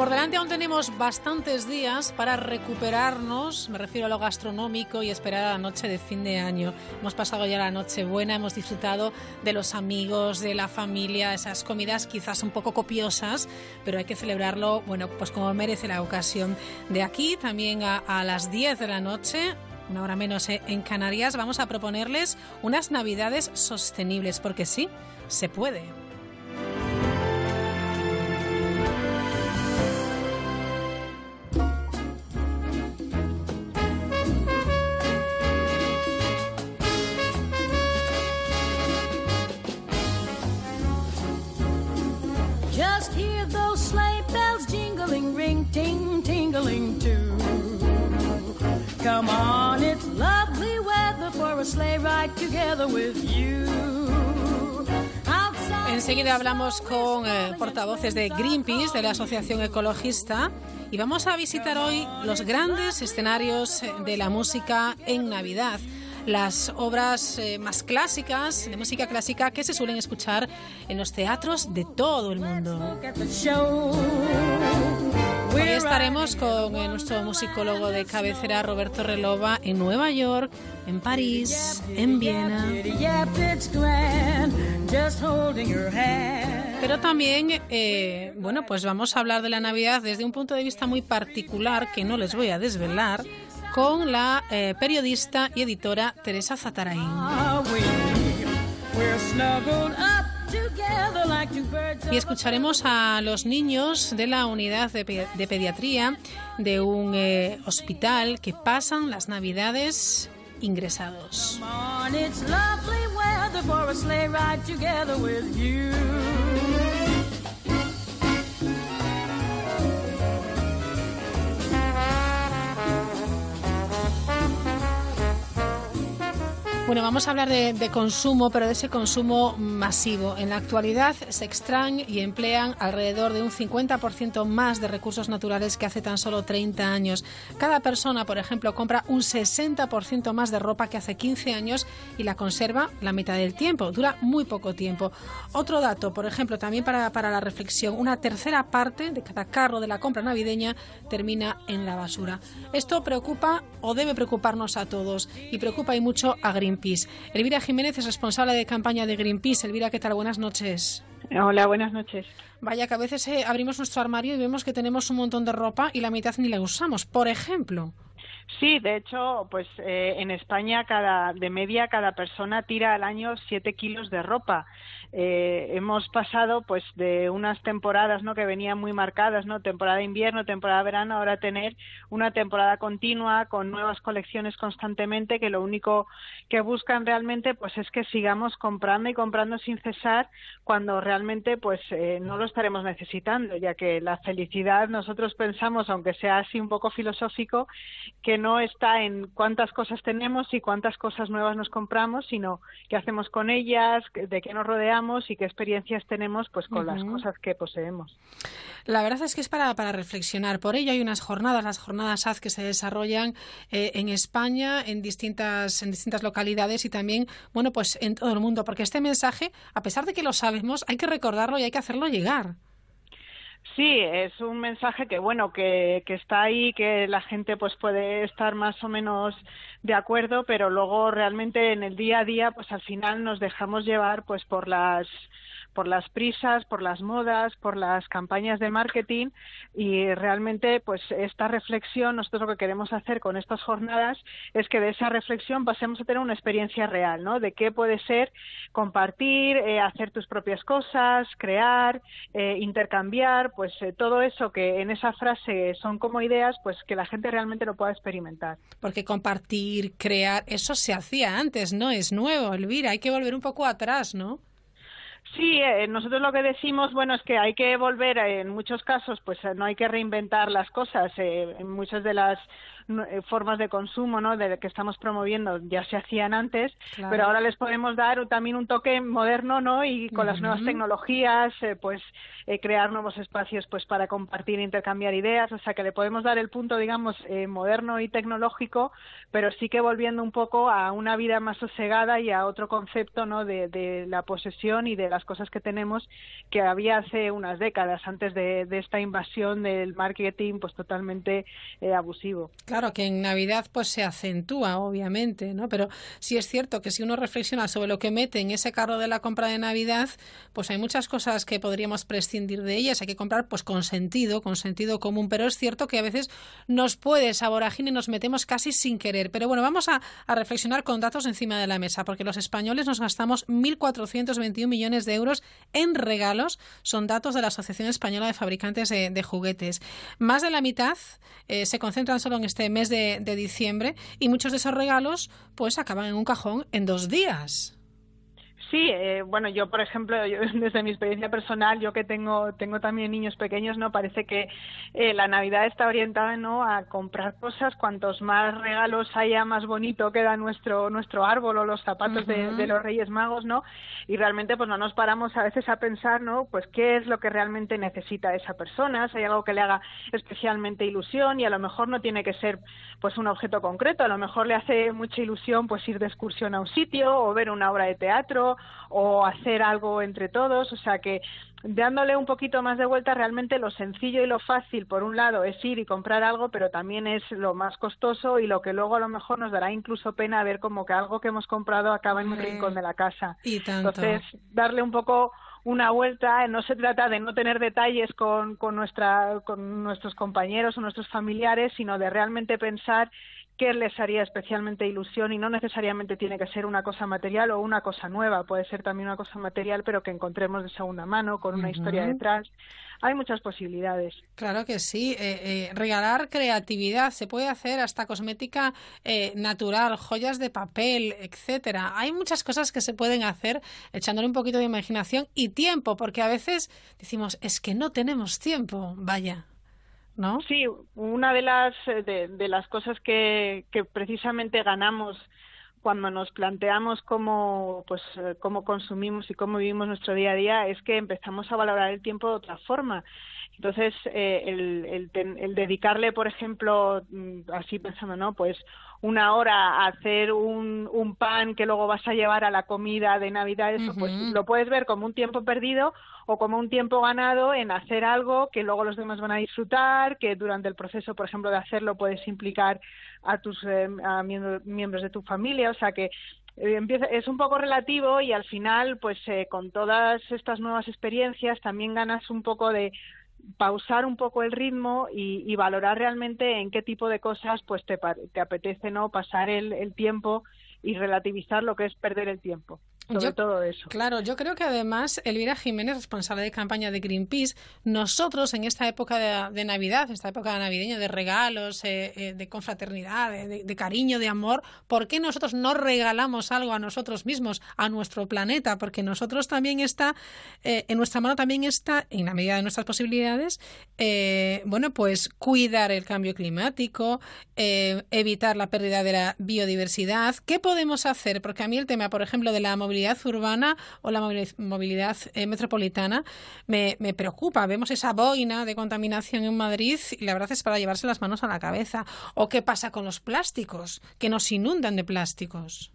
Por delante aún tenemos bastantes días para recuperarnos, me refiero a lo gastronómico y esperar a la noche de fin de año. Hemos pasado ya la noche buena, hemos disfrutado de los amigos, de la familia, esas comidas quizás un poco copiosas, pero hay que celebrarlo, bueno, pues como merece la ocasión. De aquí también a, las 10 de la noche una hora menos eh, en Canarias, vamos a proponerles unas navidades sostenibles, porque sí, se puede. Enseguida hablamos con eh, portavoces de Greenpeace, de la Asociación Ecologista, y vamos a visitar hoy los grandes escenarios eh, de la música en Navidad. Las obras eh, más clásicas, de música clásica, que se suelen escuchar en los teatros de todo el mundo. Hoy estaremos con eh, nuestro musicólogo de cabecera, Roberto Relova, en Nueva York, en París, en Viena. Pero también, eh, bueno, pues vamos a hablar de la Navidad desde un punto de vista muy particular que no les voy a desvelar con la eh, periodista y editora Teresa Zatarain. Y escucharemos a los niños de la unidad de, pediatría de un eh, hospital que pasan las navidades ingresados. Bueno, vamos a hablar de, consumo, pero de ese consumo masivo. En la actualidad se extraen y emplean alrededor de un 50% más de recursos naturales que hace tan solo 30 años. Cada persona, por ejemplo, compra un 60% más de ropa que hace 15 años y la conserva la mitad del tiempo. Dura muy poco tiempo. Otro dato, por ejemplo, también para, para la reflexión, una tercera parte de cada carro de la compra navideña termina en la basura. Esto preocupa o debe preocuparnos a todos y preocupa y mucho a Greenpeace. Elvira Jiménez es responsable de campaña de Greenpeace. Elvira, ¿qué tal? Buenas noches. Hola, buenas noches. Vaya que a veces eh, abrimos nuestro armario y vemos que tenemos un montón de ropa y la mitad ni la usamos, por ejemplo. Sí, de hecho, pues eh, en España cada de media cada persona tira al año 7 kilos de ropa. Eh, hemos pasado pues de unas temporadas no que venían muy marcadas no temporada invierno temporada verano ahora tener una temporada continua con nuevas colecciones constantemente que lo único que buscan realmente pues es que sigamos comprando y comprando sin cesar cuando realmente pues eh, no lo estaremos necesitando ya que la felicidad nosotros pensamos aunque sea así un poco filosófico que no está en cuántas cosas tenemos y cuántas cosas nuevas nos compramos sino qué hacemos con ellas de qué nos rodeamos y qué experiencias tenemos pues con las cosas que poseemos. La verdad es que es para, para reflexionar. Por ello hay unas jornadas, las jornadas AZ que se desarrollan eh, en España, en distintas, en distintas localidades y también, bueno, pues en todo el mundo, porque este mensaje, a pesar de que lo sabemos, hay que recordarlo y hay que hacerlo llegar. Sí, es un mensaje que bueno que, que está ahí, que la gente pues puede estar más o menos de acuerdo, pero luego realmente en el día a día pues al final nos dejamos llevar pues por las por las prisas, por las modas, por las campañas de marketing y realmente pues esta reflexión, nosotros lo que queremos hacer con estas jornadas es que de esa reflexión pasemos a tener una experiencia real, ¿no? De qué puede ser compartir, eh, hacer tus propias cosas, crear, eh, intercambiar, pues eh, todo eso que en esa frase son como ideas, pues que la gente realmente lo pueda experimentar. Porque compartir, crear, eso se hacía antes, no es nuevo, Elvira, hay que volver un poco atrás, ¿no? Sí, eh, nosotros lo que decimos, bueno, es que hay que volver, en muchos casos, pues no hay que reinventar las cosas. Eh, en muchas de las eh, formas de consumo, ¿no? De que estamos promoviendo ya se hacían antes, pero ahora les podemos dar también un toque moderno, ¿no? Y con las nuevas tecnologías, eh, pues crear nuevos espacios, pues para compartir, e intercambiar ideas, o sea que le podemos dar el punto, digamos, moderno y tecnológico, pero sí que volviendo un poco a una vida más sosegada y a otro concepto, ¿no? De, de la posesión y de las cosas que tenemos que había hace unas décadas antes de, de esta invasión del marketing, pues totalmente abusivo. Claro que en Navidad pues se acentúa, obviamente, ¿no? Pero sí es cierto que si uno reflexiona sobre lo que mete en ese carro de la compra de Navidad, pues hay muchas cosas que podríamos prescindir de ellas. Hay que comprar pues con sentido, con sentido común. Pero es cierto que a veces nos puede saborajín y nos metemos casi sin querer. Pero bueno, vamos a, reflexionar con datos encima de la mesa, porque los españoles nos gastamos 1.421 millones de euros en regalos. Son datos de la Asociación Española de Fabricantes de, Juguetes. Más de la mitad eh, se concentran solo en este mes de, de diciembre y muchos de esos regalos pues acaban en un cajón en dos días. Sí, eh, bueno, yo por ejemplo, desde mi experiencia personal, yo que tengo tengo también niños pequeños, no parece que eh, la Navidad está orientada no a comprar cosas, cuantos más regalos haya, más bonito queda nuestro nuestro árbol o los zapatos de, de, los Reyes Magos, ¿no? Y realmente pues no nos paramos a veces a pensar, ¿no? Pues qué es lo que realmente necesita esa persona, si hay algo que le haga especialmente ilusión y a lo mejor no tiene que ser pues un objeto concreto, a lo mejor le hace mucha ilusión pues ir de excursión a un sitio o ver una obra de teatro o hacer algo entre todos, o sea que dándole un poquito más de vuelta, realmente lo sencillo y lo fácil, por un lado, es ir y comprar algo, pero también es lo más costoso y lo que luego a lo mejor nos dará incluso pena ver como que algo que hemos comprado acaba en un rincón de la casa. Entonces, darle un poco una vuelta, no se trata de no tener detalles con, con, nuestra, con nuestros compañeros o nuestros familiares, sino de realmente pensar qué les haría especialmente ilusión y no necesariamente tiene que ser una cosa material o una cosa nueva, puede ser también una cosa material pero que encontremos de segunda mano con una historia detrás. Hay muchas posibilidades. Claro que sí. Eh, eh, regalar creatividad se puede hacer hasta cosmética eh, natural, joyas de papel, etcétera. Hay muchas cosas que se pueden hacer echándole un poquito de imaginación y tiempo, porque a veces decimos es que no tenemos tiempo. Vaya. Sí, una de las, eh, de, las cosas que, que precisamente ganamos cuando nos planteamos cómo, pues, eh, cómo consumimos y cómo vivimos nuestro día a día es que empezamos a valorar el tiempo de otra forma. Entonces, eh, el, el, dedicarle, por ejemplo, mm, así pensando, ¿no? Pues una hora a hacer un, un pan que luego vas a llevar a la comida de Navidad, eso, pues lo puedes ver como un tiempo perdido o como un tiempo ganado en hacer algo que luego los demás van a disfrutar, que durante el proceso, por ejemplo, de hacerlo puedes implicar a tus eh, a miembros de tu familia, o sea que eh, empieza, es un poco relativo y al final, pues eh, con todas estas nuevas experiencias también ganas un poco de pausar un poco el ritmo y, valorar realmente en qué tipo de cosas pues te, te apetece no pasar el, el tiempo y relativizar lo que es perder el tiempo yo, todo eso. Claro, yo creo que además Elvira Jiménez, responsable de campaña de Greenpeace, nosotros en esta época de, Navidad, esta época navideña de regalos, eh, eh, de confraternidad, de, cariño, de amor, ¿por qué nosotros no regalamos algo a nosotros mismos, a nuestro planeta? Porque nosotros también está, eh, en nuestra mano también está, en la medida de nuestras posibilidades, bueno, pues cuidar el cambio climático, evitar la pérdida de la biodiversidad. ¿Qué podemos hacer? Porque a mí el tema, por ejemplo, de la movilidad urbana o la movilidad eh, metropolitana me, me, preocupa. Vemos esa boina de contaminación en Madrid y la verdad es para llevarse las manos a la cabeza. ¿O qué pasa con los plásticos, que nos inundan de plásticos?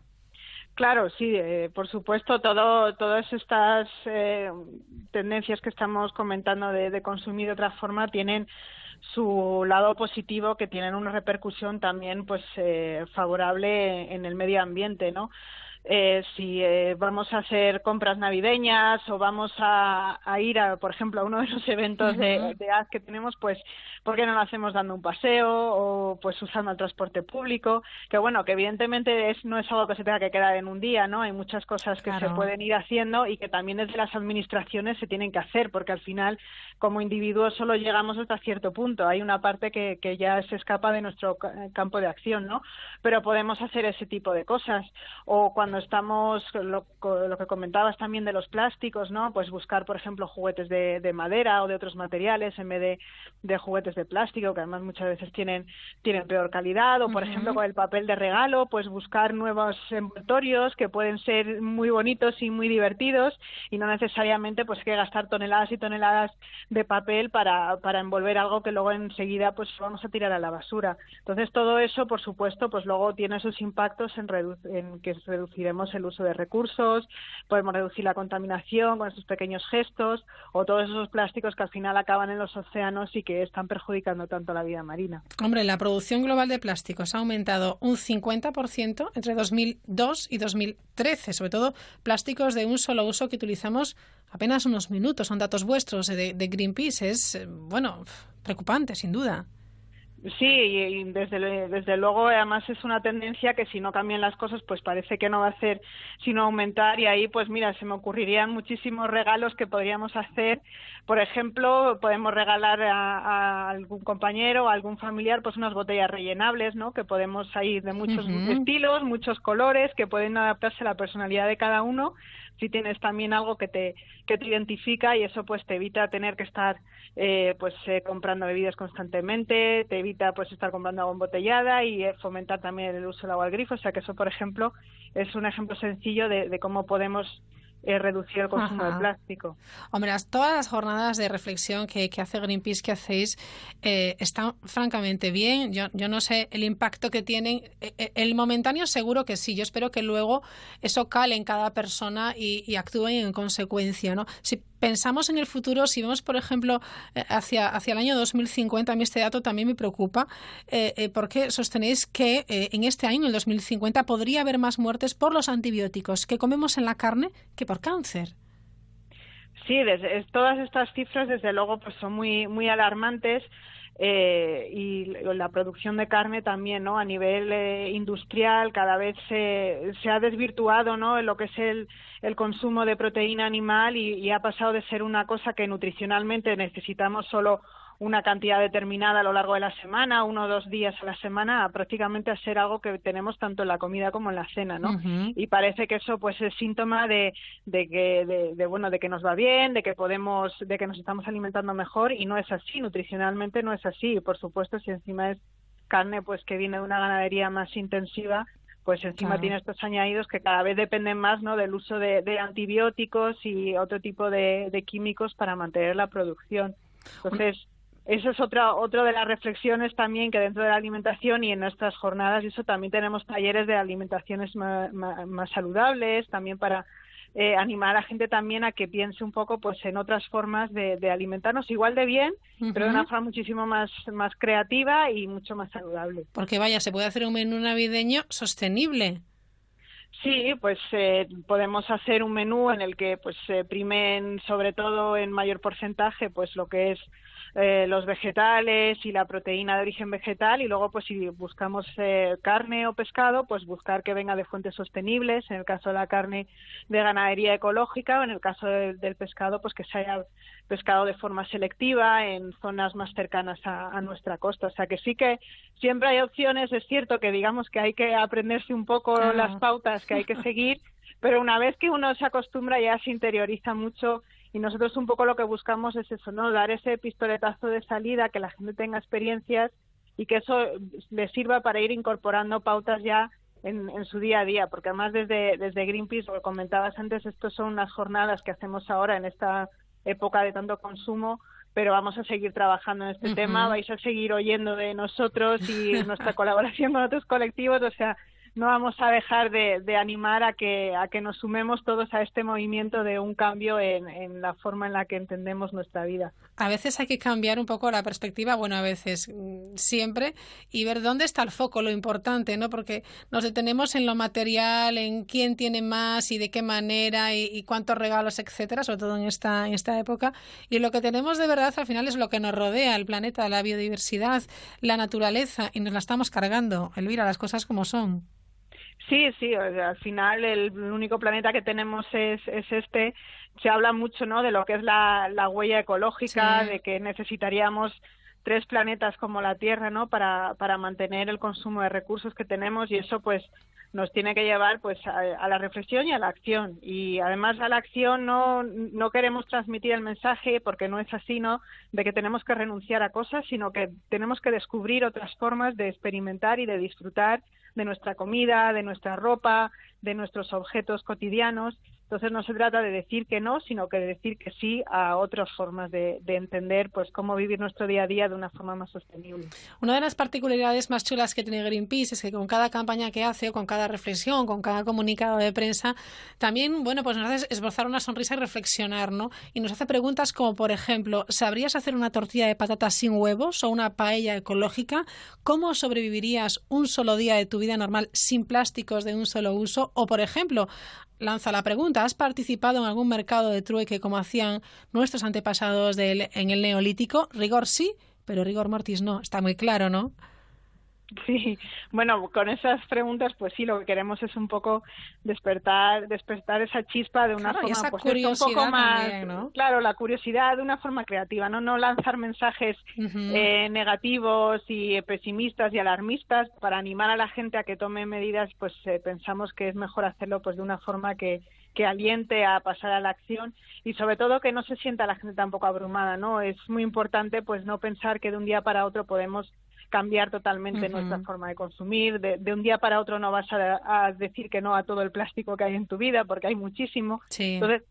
Claro, sí, eh, por supuesto, todo, todas estas eh, tendencias que estamos comentando de, de, consumir de otra forma tienen su lado positivo, que tienen una repercusión también, pues, eh, favorable en el medio ambiente, ¿no? Eh, si eh, vamos a hacer compras navideñas o vamos a, a, ir, a, por ejemplo, a uno de los eventos de, de que tenemos, pues, ¿por qué no lo hacemos dando un paseo o pues usando el transporte público? Que bueno, que evidentemente es, no es algo que se tenga que quedar en un día, ¿no? Hay muchas cosas que se pueden ir haciendo y que también desde las administraciones se tienen que hacer, porque al final, como individuos, solo llegamos hasta cierto punto. Hay una parte que, que ya se escapa de nuestro campo de acción, ¿no? Pero podemos hacer ese tipo de cosas. O cuando cuando estamos, lo, que comentabas también de los plásticos, ¿no? Pues buscar, por ejemplo, juguetes de, madera o de otros materiales en vez de, juguetes de plástico, que además muchas veces tienen, tienen peor calidad, o por ejemplo con el papel de regalo, pues buscar nuevos envoltorios que pueden ser muy bonitos y muy divertidos y no necesariamente pues que gastar toneladas y toneladas de papel para, para envolver algo que luego enseguida pues vamos a tirar a la basura. Entonces todo eso, por supuesto, pues luego tiene sus impactos en, en que el uso de recursos, podemos reducir la contaminación con esos pequeños gestos o todos esos plásticos que al final acaban en los océanos y que están perjudicando tanto la vida marina. Hombre, la producción global de plásticos ha aumentado un 50% entre 2002 y 2013, sobre todo plásticos de un solo uso que utilizamos apenas unos minutos. Son datos vuestros de, de Greenpeace. Es, eh, bueno, preocupante, sin duda. Sí, y desde, desde luego además es una tendencia que si no cambian las cosas pues parece que no va a hacer sino aumentar. Y ahí pues mira se me ocurrirían muchísimos regalos que podríamos hacer. Por ejemplo podemos regalar a, algún compañero o algún familiar pues unas botellas rellenables no que podemos ir de muchos estilos muchos colores que pueden adaptarse a la personalidad de cada uno si tienes también algo que te, que te identifica y eso pues te evita tener que estar eh, pues eh, comprando bebidas constantemente, te evita pues estar comprando agua embotellada y eh, fomentar también el uso del agua al grifo, o sea que eso por ejemplo es un ejemplo sencillo de, de cómo podemos eh, reducir el consumo de plástico. Hombre, todas las jornadas de reflexión que, hace Greenpeace, que hacéis, eh, están francamente bien. Yo, yo no sé el impacto que tienen. Eh, el momentáneo seguro que sí. Yo espero que luego eso cale en cada persona y, y actúen en consecuencia. ¿no? Si pensamos en el futuro, si vemos, por ejemplo, hacia, hacia el año 2050, a mí este dato también me preocupa, porque sostenéis que en este año, en el 2050, podría haber más muertes por los antibióticos que comemos en la carne que por cáncer. Sí, todas estas cifras desde luego pues son muy muy alarmantes eh, y la producción de carne también, ¿no? A nivel eh, industrial cada vez se, se, ha desvirtuado, ¿no? En lo que es el, el consumo de proteína animal y, y, ha pasado de ser una cosa que nutricionalmente necesitamos solo una cantidad determinada a lo largo de la semana, uno o dos días a la semana, prácticamente a ser algo que tenemos tanto en la comida como en la cena, ¿no? Y parece que eso pues es síntoma de, de que de, bueno de que nos va bien, de que podemos, de que nos estamos alimentando mejor y no es así, nutricionalmente no es así. Y por supuesto, si encima es carne pues que viene de una ganadería más intensiva, pues encima tiene estos añadidos que cada vez dependen más ¿no? del uso de, de antibióticos y otro tipo de, de, químicos para mantener la producción. Entonces, eso es otra, otra de las reflexiones también que dentro de la alimentación y en nuestras jornadas, eso también tenemos talleres de alimentaciones más, saludables, también para eh, animar a la gente también a que piense un poco pues en otras formas de, alimentarnos igual de bien, pero de una forma muchísimo más, más creativa y mucho más saludable. Porque vaya, se puede hacer un menú navideño sostenible. Sí, pues eh, podemos hacer un menú en el que pues se primen sobre todo en mayor porcentaje pues lo que es eh, los vegetales y la proteína de origen vegetal y luego pues si buscamos eh, carne o pescado pues buscar que venga de fuentes sostenibles en el caso de la carne de ganadería ecológica o en el caso del pescado pues que se haya pescado de forma selectiva en zonas más cercanas a, nuestra costa. O sea que sí que siempre hay opciones. Es cierto que digamos que hay que aprenderse un poco las pautas que hay que seguir pero una vez que uno se acostumbra ya se interioriza mucho y nosotros un poco lo que buscamos es eso, ¿no? Dar ese pistoletazo de salida, que la gente tenga experiencias y que eso le sirva para ir incorporando pautas ya en, en, su día a día, porque además desde, desde Greenpeace, lo comentabas antes, estos son unas jornadas que hacemos ahora en esta época de tanto consumo, pero vamos a seguir trabajando en este tema, vais a seguir oyendo de nosotros y nuestra colaboración con otros colectivos, o sea, no vamos a dejar de, animar a que, a que nos sumemos todos a este movimiento de un cambio en, la forma en la que entendemos nuestra vida. A veces hay que cambiar un poco la perspectiva, bueno, a veces mm, siempre, y ver dónde está el foco, lo importante, ¿no? Porque nos detenemos en lo material, en quién tiene más y de qué manera y, cuántos regalos, etcétera, sobre todo en esta, en esta época. Y lo que tenemos de verdad al final es lo que nos rodea, el planeta, la biodiversidad, la naturaleza, y nos la estamos cargando. Elvira, las cosas como son. Sí, sí, al final el, único planeta que tenemos es, es este. Se habla mucho ¿no? de lo que es la, la huella ecológica, de que necesitaríamos tres planetas como la Tierra ¿no? para, para mantener el consumo de recursos que tenemos y eso pues nos tiene que llevar pues a, la reflexión y a la acción y además a la acción no no queremos transmitir el mensaje porque no es así no de que tenemos que renunciar a cosas sino que tenemos que descubrir otras formas de experimentar y de disfrutar de nuestra comida de nuestra ropa de nuestros objetos cotidianos entonces no se trata de decir que no, sino que de decir que sí a otras formas de, entender pues cómo vivir nuestro día a día de una forma más sostenible. Una de las particularidades más chulas que tiene Greenpeace es que con cada campaña que hace, o con cada reflexión, con cada comunicado de prensa, también bueno pues nos hace esbozar una sonrisa y reflexionar, ¿no? Y nos hace preguntas como por ejemplo, ¿sabrías hacer una tortilla de patatas sin huevos o una paella ecológica? ¿Cómo sobrevivirías un solo día de tu vida normal sin plásticos de un solo uso? O por ejemplo, lanza la pregunta, ¿has participado en algún mercado de trueque como hacían nuestros antepasados en el neolítico? Rigor sí, pero rigor mortis no. Está muy claro, ¿no? Sí, bueno, con esas preguntas, pues sí, lo que queremos es un poco despertar, despertar esa chispa de una forma pues, un poco más, claro, la curiosidad de una forma creativa, no, no lanzar mensajes eh, negativos y pesimistas y alarmistas. Para animar a la gente a que tome medidas, pues eh, pensamos que es mejor hacerlo pues de una forma que que aliente a pasar a la acción. Y sobre todo que no se sienta la gente tampoco abrumada, ¿no? Es muy importante pues no pensar que de un día para otro podemos cambiar totalmente nuestra forma de consumir. De, un día para otro no vas a, decir que no a todo el plástico que hay en tu vida, porque hay muchísimo. Entonces,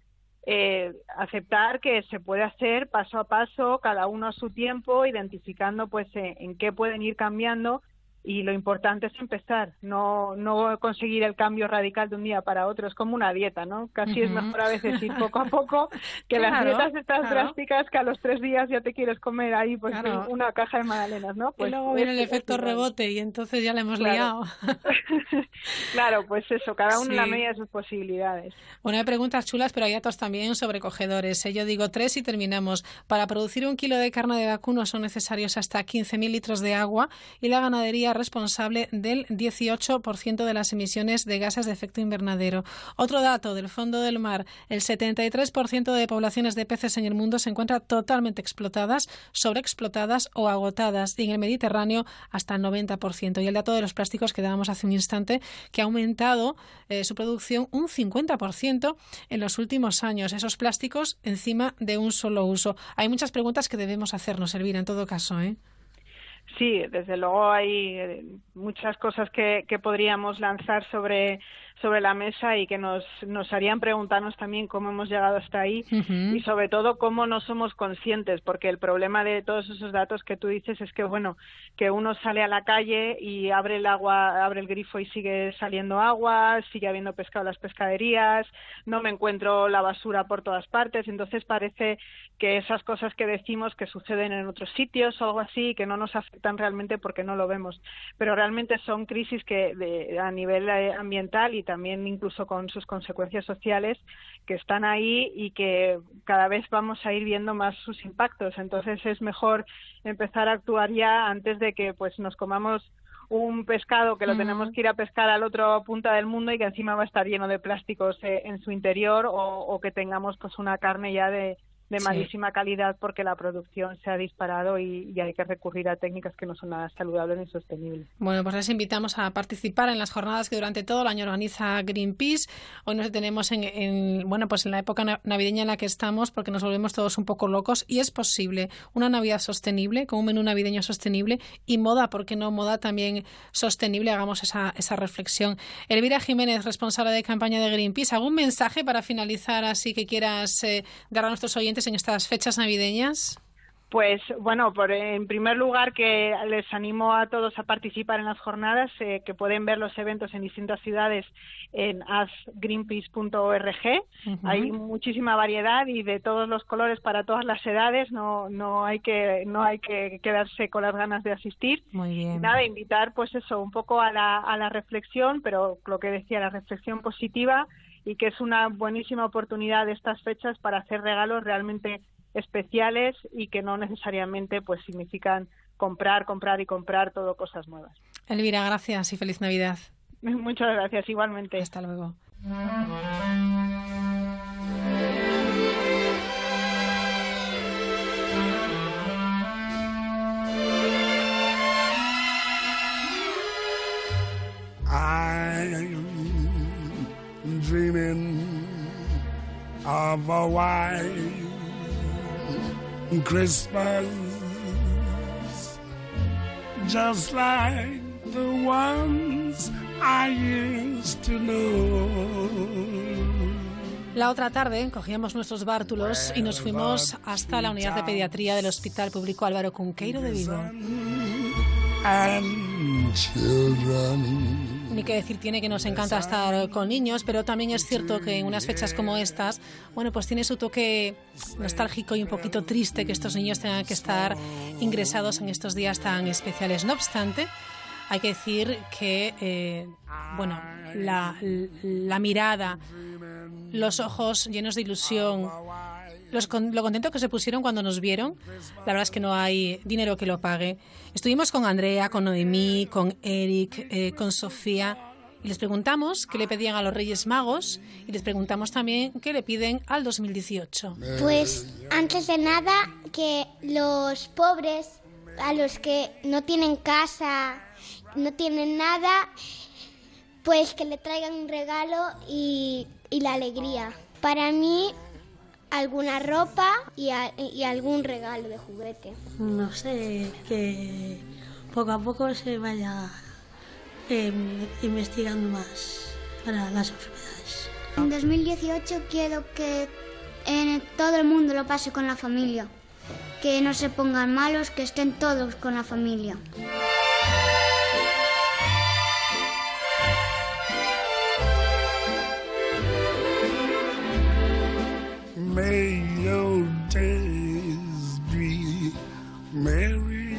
eh, aceptar que se puede hacer paso a paso, cada uno a su tiempo, identificando pues en qué pueden ir cambiando y lo importante es empezar, no, no conseguir el cambio radical de un día para otro, es como una dieta, ¿no? Casi es mejor a veces ir poco a poco que las dietas estas drásticas que a los tres días ya te quieres comer ahí pues una caja de magdalenas, ¿no? Pues, y luego viene el efecto rebote y entonces ya le hemos liado. claro, pues eso, cada uno en la medida de sus posibilidades. Bueno, hay preguntas chulas, pero hay datos también sobrecogedores. ¿eh? Yo digo tres y terminamos. Para producir un kilo de carne de vacuno son necesarios hasta 15.000 litros de agua y la ganadería responsable del 18% de las emisiones de gases de efecto invernadero. Otro dato del fondo del mar, el 73% de poblaciones de peces en el mundo se encuentran totalmente explotadas, sobreexplotadas o agotadas y en el Mediterráneo hasta el 90%. Y el dato de los plásticos que dábamos hace un instante, que ha aumentado eh, su producción un 50% en los últimos años. Esos plásticos encima de un solo uso. Hay muchas preguntas que debemos hacernos, Elvira, en todo caso. ¿eh? Sí, desde luego hay eh, muchas cosas que, que podríamos lanzar sobre sobre la mesa y que nos, nos harían preguntarnos también cómo hemos llegado hasta ahí y sobre todo cómo no somos conscientes, porque el problema de todos esos datos que tú dices es que, bueno, que uno sale a la calle y abre el agua, abre el grifo y sigue saliendo agua, sigue habiendo pescado en las pescaderías, no me encuentro la basura por todas partes, entonces parece que esas cosas que decimos que suceden en otros sitios o algo así, que no nos afectan realmente porque no lo vemos, pero realmente son crisis que de, a nivel eh, ambiental y también incluso con sus consecuencias sociales que están ahí y que cada vez vamos a ir viendo más sus impactos. Entonces es mejor empezar a actuar ya antes de que pues nos comamos un pescado que lo tenemos que ir a pescar al otro punta del mundo y que encima va a estar lleno de plásticos eh, en su interior o, o que tengamos pues una carne ya de, de malísima calidad porque la producción se ha disparado y, hay que recurrir a técnicas que no son nada saludables ni sostenibles. Bueno, pues les invitamos a participar en las jornadas que durante todo el año organiza Greenpeace. Hoy nos detenemos en, bueno, pues en la época navideña en la que estamos porque nos volvemos todos un poco locos y es posible una Navidad sostenible con un menú navideño sostenible y moda, porque no moda también sostenible. Hagamos esa, esa reflexión. Elvira Jiménez, responsable de campaña de Greenpeace, ¿algún mensaje para finalizar así que quieras eh, dar a nuestros oyentes en estas fechas navideñas? Pues bueno, por, en primer lugar que les animo a todos a participar en las jornadas, eh, que pueden ver los eventos en distintas ciudades en asgreenpeace.org. Hay muchísima variedad y de todos los colores para todas las edades. No, no hay que no hay que quedarse con las ganas de asistir. Muy bien. Nada, invitar pues eso un poco a la, a la reflexión, pero lo que decía la reflexión positiva y que es una buenísima oportunidad de estas fechas para hacer regalos realmente especiales y que no necesariamente pues significan comprar, comprar y comprar todo cosas nuevas. Elvira, gracias y feliz Navidad. Muchas gracias, igualmente. Hasta luego. White Christmas just like the ones I used to know. La otra tarde cogíamos nuestros bártulos y nos fuimos hasta la unidad de pediatría del Hospital Público Álvaro Cunqueiro de Vigo. And children. Ni que decir tiene que nos encanta estar con niños, pero también es cierto que en unas fechas como estas, bueno, pues tiene su toque nostálgico y un poquito triste que estos niños tengan que estar ingresados en estos días tan especiales. No obstante, hay que decir que, eh, bueno, la, la mirada, los ojos llenos de ilusión, lo contento que se pusieron cuando nos vieron, la verdad es que no hay dinero que lo pague. Estuvimos con Andrea, con Noemí, con Eric, eh, con Sofía y les preguntamos qué le pedían a los Reyes Magos y les preguntamos también qué le piden al 2018. Pues antes de nada, que los pobres, a los que no tienen casa, no tienen nada, pues que le traigan un regalo y la alegría. Para mí, alguna ropa y, a- y algún regalo de juguete. no sé, que poco a poco se vaya eh, investigando más para las enfermedades. En 2018 quiero que en todo el mundo lo pase con la familia. Que no se pongan malos, que estén todos con la familia. May your days be merry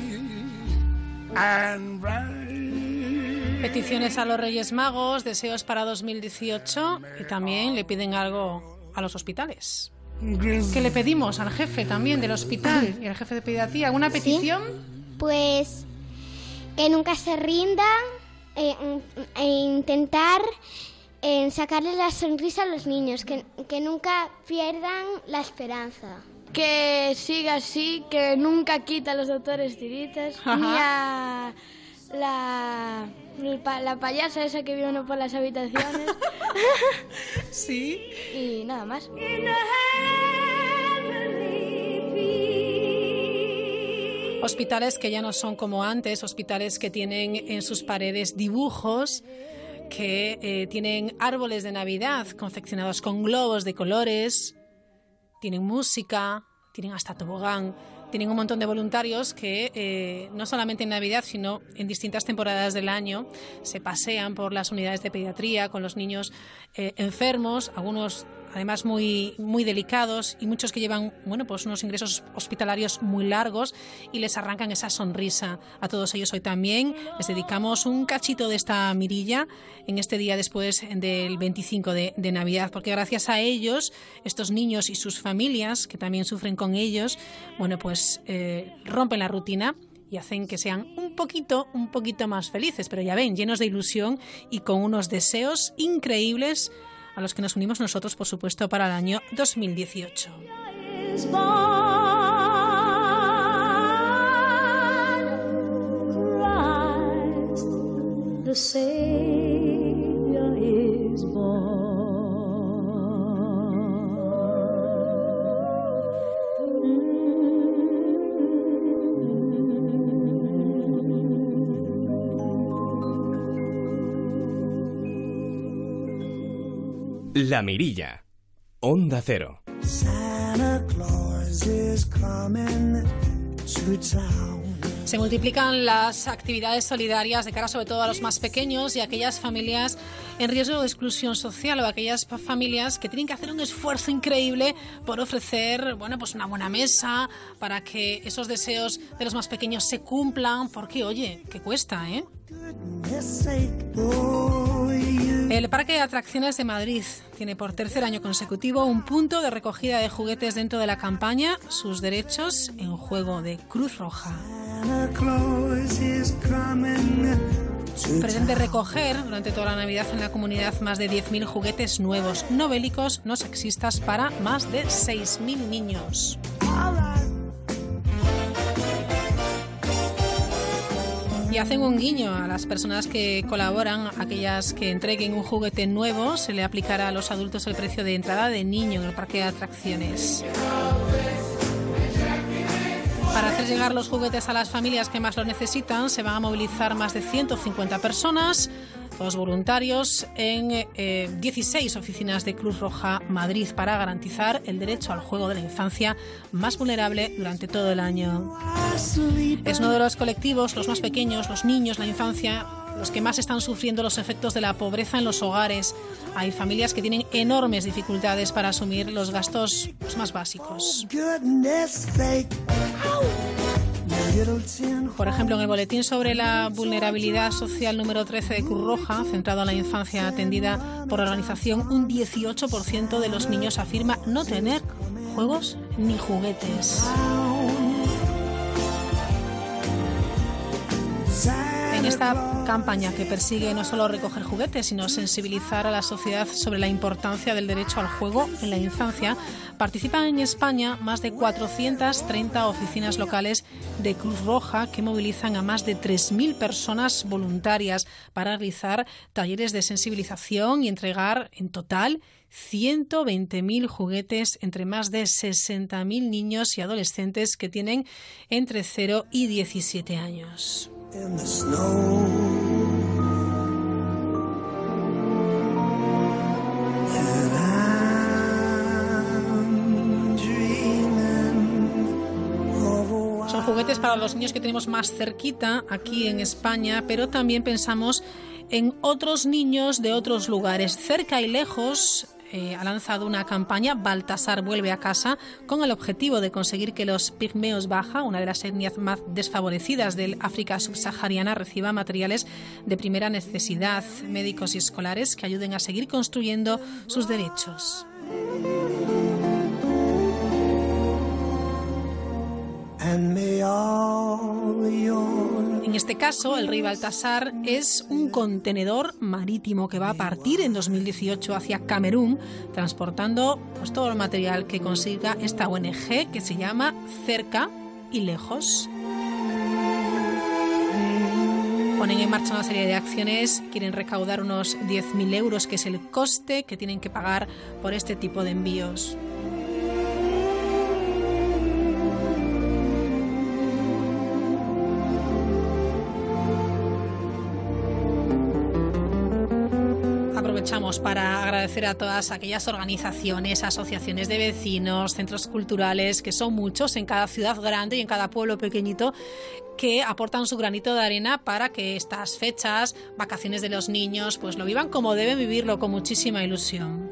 and bright. Peticiones a los Reyes Magos, deseos para 2018 y también le piden algo a los hospitales. ¿Qué le pedimos al jefe también del hospital y al jefe de pediatría? ¿Alguna petición? Pues que nunca se rindan eh, mm, e intentar eh, sacarles la sonrisa a los niños, que, que nunca pierdan la esperanza. Que siga así, que nunca quita a los doctores tiritas, Ajá. ni a la, la payasa esa que viene por las habitaciones Sí. y nada más. Hospitales que ya no son como antes, hospitales que tienen en sus paredes dibujos, que eh, tienen árboles de Navidad confeccionados con globos de colores, tienen música, tienen hasta tobogán, tienen un montón de voluntarios que eh, no solamente en Navidad, sino en distintas temporadas del año se pasean por las unidades de pediatría con los niños eh, enfermos, algunos además muy, muy delicados y muchos que llevan bueno, pues unos ingresos hospitalarios muy largos y les arrancan esa sonrisa a todos ellos. Hoy también les dedicamos un cachito de esta mirilla en este día después del 25 de, Navidad, porque gracias a ellos, estos niños y sus familias, que también sufren con ellos, bueno, pues eh, rompen la rutina y hacen que sean un poquito, un poquito más felices, pero ya ven, llenos de ilusión y con unos deseos increíbles a los que nos unimos nosotros, por supuesto, para el año 2018. La Mirilla. Onda Cero. Santa Claus is coming to town. Se multiplican las actividades solidarias de cara sobre todo a los más pequeños y a aquellas familias en riesgo de exclusión social o aquellas pa- familias que tienen que hacer un esfuerzo increíble por ofrecer, bueno, pues una buena mesa para que esos deseos de los más pequeños se cumplan, porque oye, que cuesta, ¿eh? El Parque de Atracciones de Madrid tiene por tercer año consecutivo un punto de recogida de juguetes dentro de la campaña Sus derechos en juego de Cruz Roja. Pretende recoger durante toda la Navidad en la comunidad más de 10.000 juguetes nuevos, no bélicos, no sexistas, para más de 6.000 niños. Y hacen un guiño a las personas que colaboran, aquellas que entreguen un juguete nuevo, se le aplicará a los adultos el precio de entrada de niño en el parque de atracciones. Para hacer llegar los juguetes a las familias que más lo necesitan, se van a movilizar más de 150 personas, los voluntarios, en eh, 16 oficinas de Cruz Roja Madrid para garantizar el derecho al juego de la infancia más vulnerable durante todo el año. Es uno de los colectivos, los más pequeños, los niños, la infancia, los que más están sufriendo los efectos de la pobreza en los hogares. Hay familias que tienen enormes dificultades para asumir los gastos más básicos. Por ejemplo, en el boletín sobre la vulnerabilidad social número 13 de Cruz Roja, centrado en la infancia atendida por la organización, un 18% de los niños afirma no tener juegos ni juguetes. Esta campaña que persigue no solo recoger juguetes, sino sensibilizar a la sociedad sobre la importancia del derecho al juego en la infancia, participan en España más de 430 oficinas locales de Cruz Roja que movilizan a más de 3.000 personas voluntarias para realizar talleres de sensibilización y entregar en total 120.000 juguetes entre más de 60.000 niños y adolescentes que tienen entre 0 y 17 años. Son juguetes para los niños que tenemos más cerquita aquí en España, pero también pensamos en otros niños de otros lugares, cerca y lejos. Eh, ha lanzado una campaña, Baltasar vuelve a casa, con el objetivo de conseguir que los pigmeos baja, una de las etnias más desfavorecidas del África subsahariana, reciba materiales de primera necesidad, médicos y escolares que ayuden a seguir construyendo sus derechos. En este caso, el rey Baltasar es un contenedor marítimo que va a partir en 2018 hacia Camerún, transportando pues, todo el material que consiga esta ONG que se llama Cerca y Lejos. Ponen en marcha una serie de acciones, quieren recaudar unos 10.000 euros, que es el coste que tienen que pagar por este tipo de envíos. Para agradecer a todas aquellas organizaciones, asociaciones de vecinos, centros culturales, que son muchos en cada ciudad grande y en cada pueblo pequeñito, que aportan su granito de arena para que estas fechas, vacaciones de los niños, pues lo vivan como deben vivirlo, con muchísima ilusión.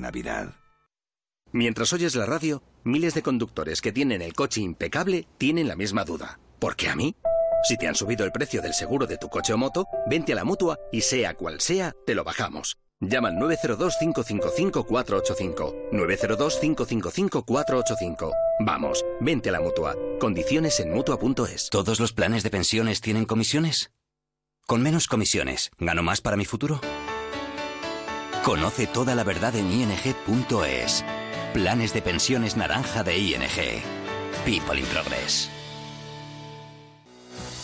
Navidad. Mientras oyes la radio, miles de conductores que tienen el coche impecable tienen la misma duda. ¿Por qué a mí? Si te han subido el precio del seguro de tu coche o moto, vente a la mutua y sea cual sea, te lo bajamos. Llama al 902-555-485. 902-555-485. Vamos, vente a la mutua. Condiciones en mutua.es. ¿Todos los planes de pensiones tienen comisiones? Con menos comisiones, ¿gano más para mi futuro? Conoce toda la verdad en ing.es. Planes de pensiones naranja de ING. People in Progress.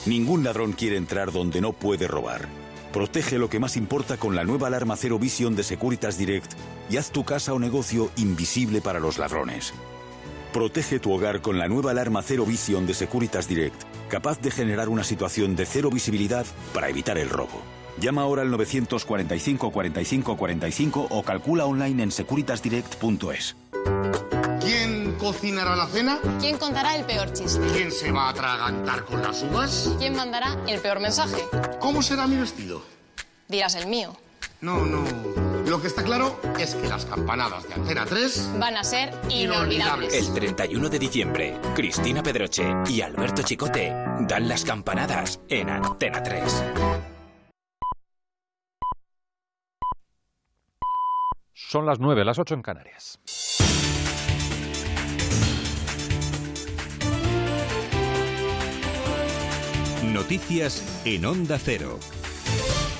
Ningún ladrón quiere entrar donde no puede robar. Protege lo que más importa con la nueva alarma Cero Vision de Securitas Direct y haz tu casa o negocio invisible para los ladrones. Protege tu hogar con la nueva alarma Cero Vision de Securitas Direct, capaz de generar una situación de cero visibilidad para evitar el robo. Llama ahora al 945 45 45 o calcula online en securitasdirect.es. ¿Quién cocinará la cena? ¿Quién contará el peor chiste? ¿Quién se va a atragantar con las uvas? ¿Quién mandará el peor mensaje? ¿Cómo será mi vestido? Dirás el mío. No, no. Lo que está claro es que las campanadas de Antena 3 van a ser inolvidables. El 31 de diciembre, Cristina Pedroche y Alberto Chicote dan las campanadas en Antena 3. Son las 9, las 8 en Canarias. Noticias en Onda Cero.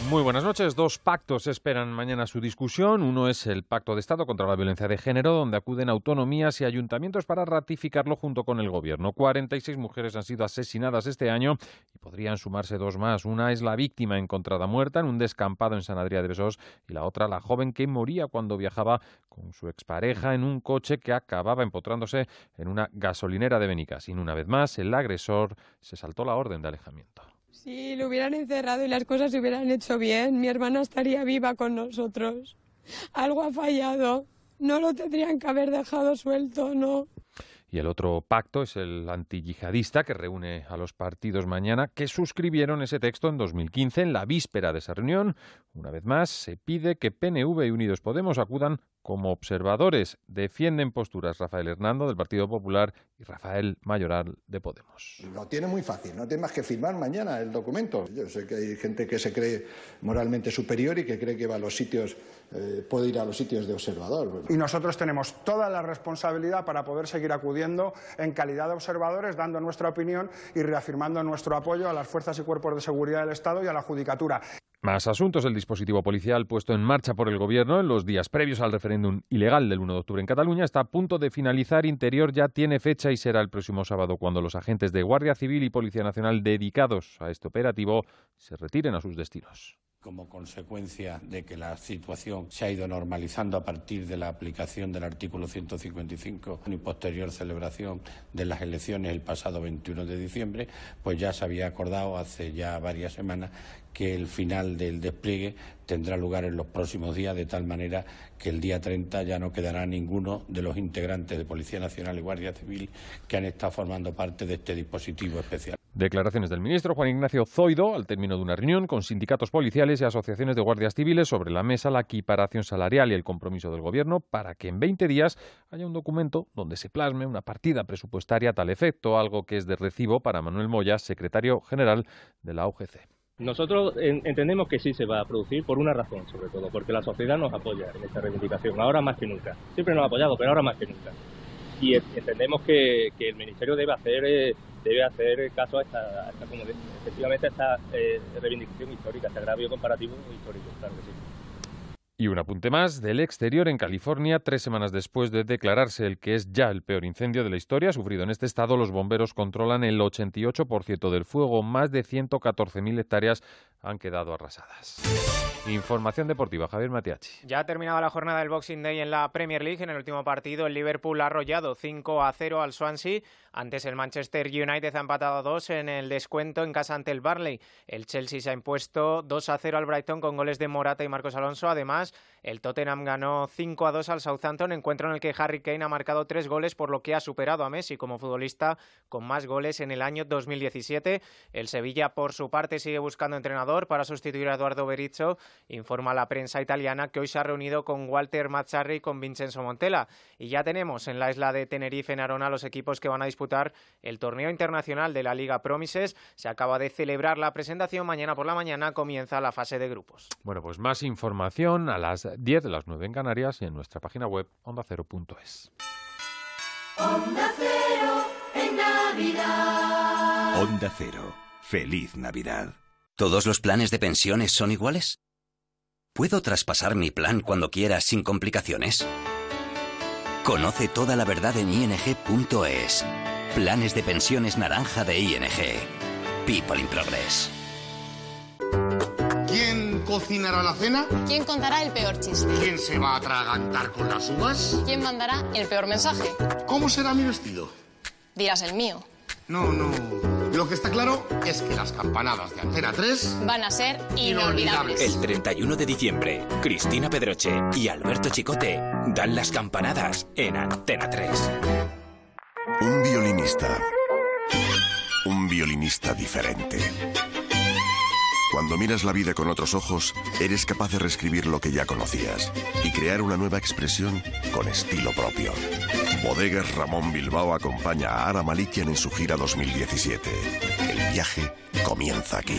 Muy buenas noches. Dos pactos esperan mañana su discusión. Uno es el Pacto de Estado contra la Violencia de Género, donde acuden autonomías y ayuntamientos para ratificarlo junto con el Gobierno. 46 mujeres han sido asesinadas este año y podrían sumarse dos más. Una es la víctima encontrada muerta en un descampado en San Adrià de Besós y la otra la joven que moría cuando viajaba con su expareja en un coche que acababa empotrándose en una gasolinera de Benicassin. Una vez más, el agresor se saltó la orden de alejamiento. Si lo hubieran encerrado y las cosas se hubieran hecho bien, mi hermana estaría viva con nosotros. Algo ha fallado. No lo tendrían que haber dejado suelto, no. Y el otro pacto es el antiyihadista que reúne a los partidos mañana que suscribieron ese texto en 2015 en la víspera de esa reunión. Una vez más, se pide que PNV y Unidos Podemos acudan como observadores. Defienden posturas Rafael Hernando del Partido Popular y Rafael Mayoral de Podemos. Lo tiene muy fácil, no tiene más que firmar mañana el documento. Yo sé que hay gente que se cree moralmente superior y que cree que va a los sitios, eh, puede ir a los sitios de observador. Y nosotros tenemos toda la responsabilidad para poder seguir acudiendo en calidad de observadores, dando nuestra opinión y reafirmando nuestro apoyo a las fuerzas y cuerpos de seguridad del Estado y a la Judicatura. Más asuntos. El dispositivo policial puesto en marcha por el Gobierno en los días previos al referéndum ilegal del 1 de octubre en Cataluña está a punto de finalizar. Interior ya tiene fecha y será el próximo sábado cuando los agentes de Guardia Civil y Policía Nacional dedicados a este operativo se retiren a sus destinos como consecuencia de que la situación se ha ido normalizando a partir de la aplicación del artículo 155 y posterior celebración de las elecciones el pasado 21 de diciembre, pues ya se había acordado hace ya varias semanas que el final del despliegue tendrá lugar en los próximos días, de tal manera que el día 30 ya no quedará ninguno de los integrantes de Policía Nacional y Guardia Civil que han estado formando parte de este dispositivo especial. Declaraciones del ministro Juan Ignacio Zoido al término de una reunión con sindicatos policiales y asociaciones de guardias civiles sobre la mesa la equiparación salarial y el compromiso del Gobierno para que en 20 días haya un documento donde se plasme una partida presupuestaria a tal efecto, algo que es de recibo para Manuel Moya, secretario general de la UGC. Nosotros entendemos que sí se va a producir por una razón, sobre todo, porque la sociedad nos apoya en esta reivindicación, ahora más que nunca. Siempre nos ha apoyado, pero ahora más que nunca. Y entendemos que, el Ministerio debe hacer eh, debe hacer caso a esta, efectivamente a esta eh, reivindicación histórica, este agravio comparativo histórico, claro que. Y un apunte más del exterior en California, tres semanas después de declararse el que es ya el peor incendio de la historia sufrido en este estado, los bomberos controlan el 88% del fuego, más de 114.000 hectáreas han quedado arrasadas. Información deportiva, Javier Matiachi. Ya ha terminado la jornada del Boxing Day en la Premier League. En el último partido, el Liverpool ha arrollado 5 a 0 al Swansea. Antes, el Manchester United ha empatado a 2 en el descuento en casa ante el Barley. El Chelsea se ha impuesto 2 a 0 al Brighton con goles de Morata y Marcos Alonso. Además, el Tottenham ganó 5 a 2 al Southampton, encuentro en el que Harry Kane ha marcado 3 goles, por lo que ha superado a Messi como futbolista con más goles en el año 2017. El Sevilla, por su parte, sigue buscando entrenador para sustituir a Eduardo Berizzo. Informa la prensa italiana que hoy se ha reunido con Walter Mazzarri y con Vincenzo Montella. Y ya tenemos en la isla de Tenerife, en Arona, los equipos que van a disputar el torneo internacional de la Liga Promises. Se acaba de celebrar la presentación. Mañana por la mañana comienza la fase de grupos. Bueno, pues más información a las 10 de las 9 en Canarias y en nuestra página web ondacero.es. Onda Cero en Navidad. Onda Cero. Feliz Navidad. ¿Todos los planes de pensiones son iguales? ¿Puedo traspasar mi plan cuando quiera sin complicaciones? Conoce toda la verdad en ing.es. Planes de pensiones naranja de ING. People in Progress. ¿Quién cocinará la cena? ¿Quién contará el peor chiste? ¿Quién se va a atragantar con las uvas? ¿Quién mandará el peor mensaje? ¿Cómo será mi vestido? Dirás el mío. No, no. Lo que está claro es que las campanadas de Antena 3 van a ser inolvidables. El 31 de diciembre, Cristina Pedroche y Alberto Chicote dan las campanadas en Antena 3. Un violinista. Un violinista diferente. Cuando miras la vida con otros ojos, eres capaz de reescribir lo que ya conocías y crear una nueva expresión con estilo propio. Bodegas Ramón Bilbao acompaña a Ara Malikian en su gira 2017. El viaje comienza aquí.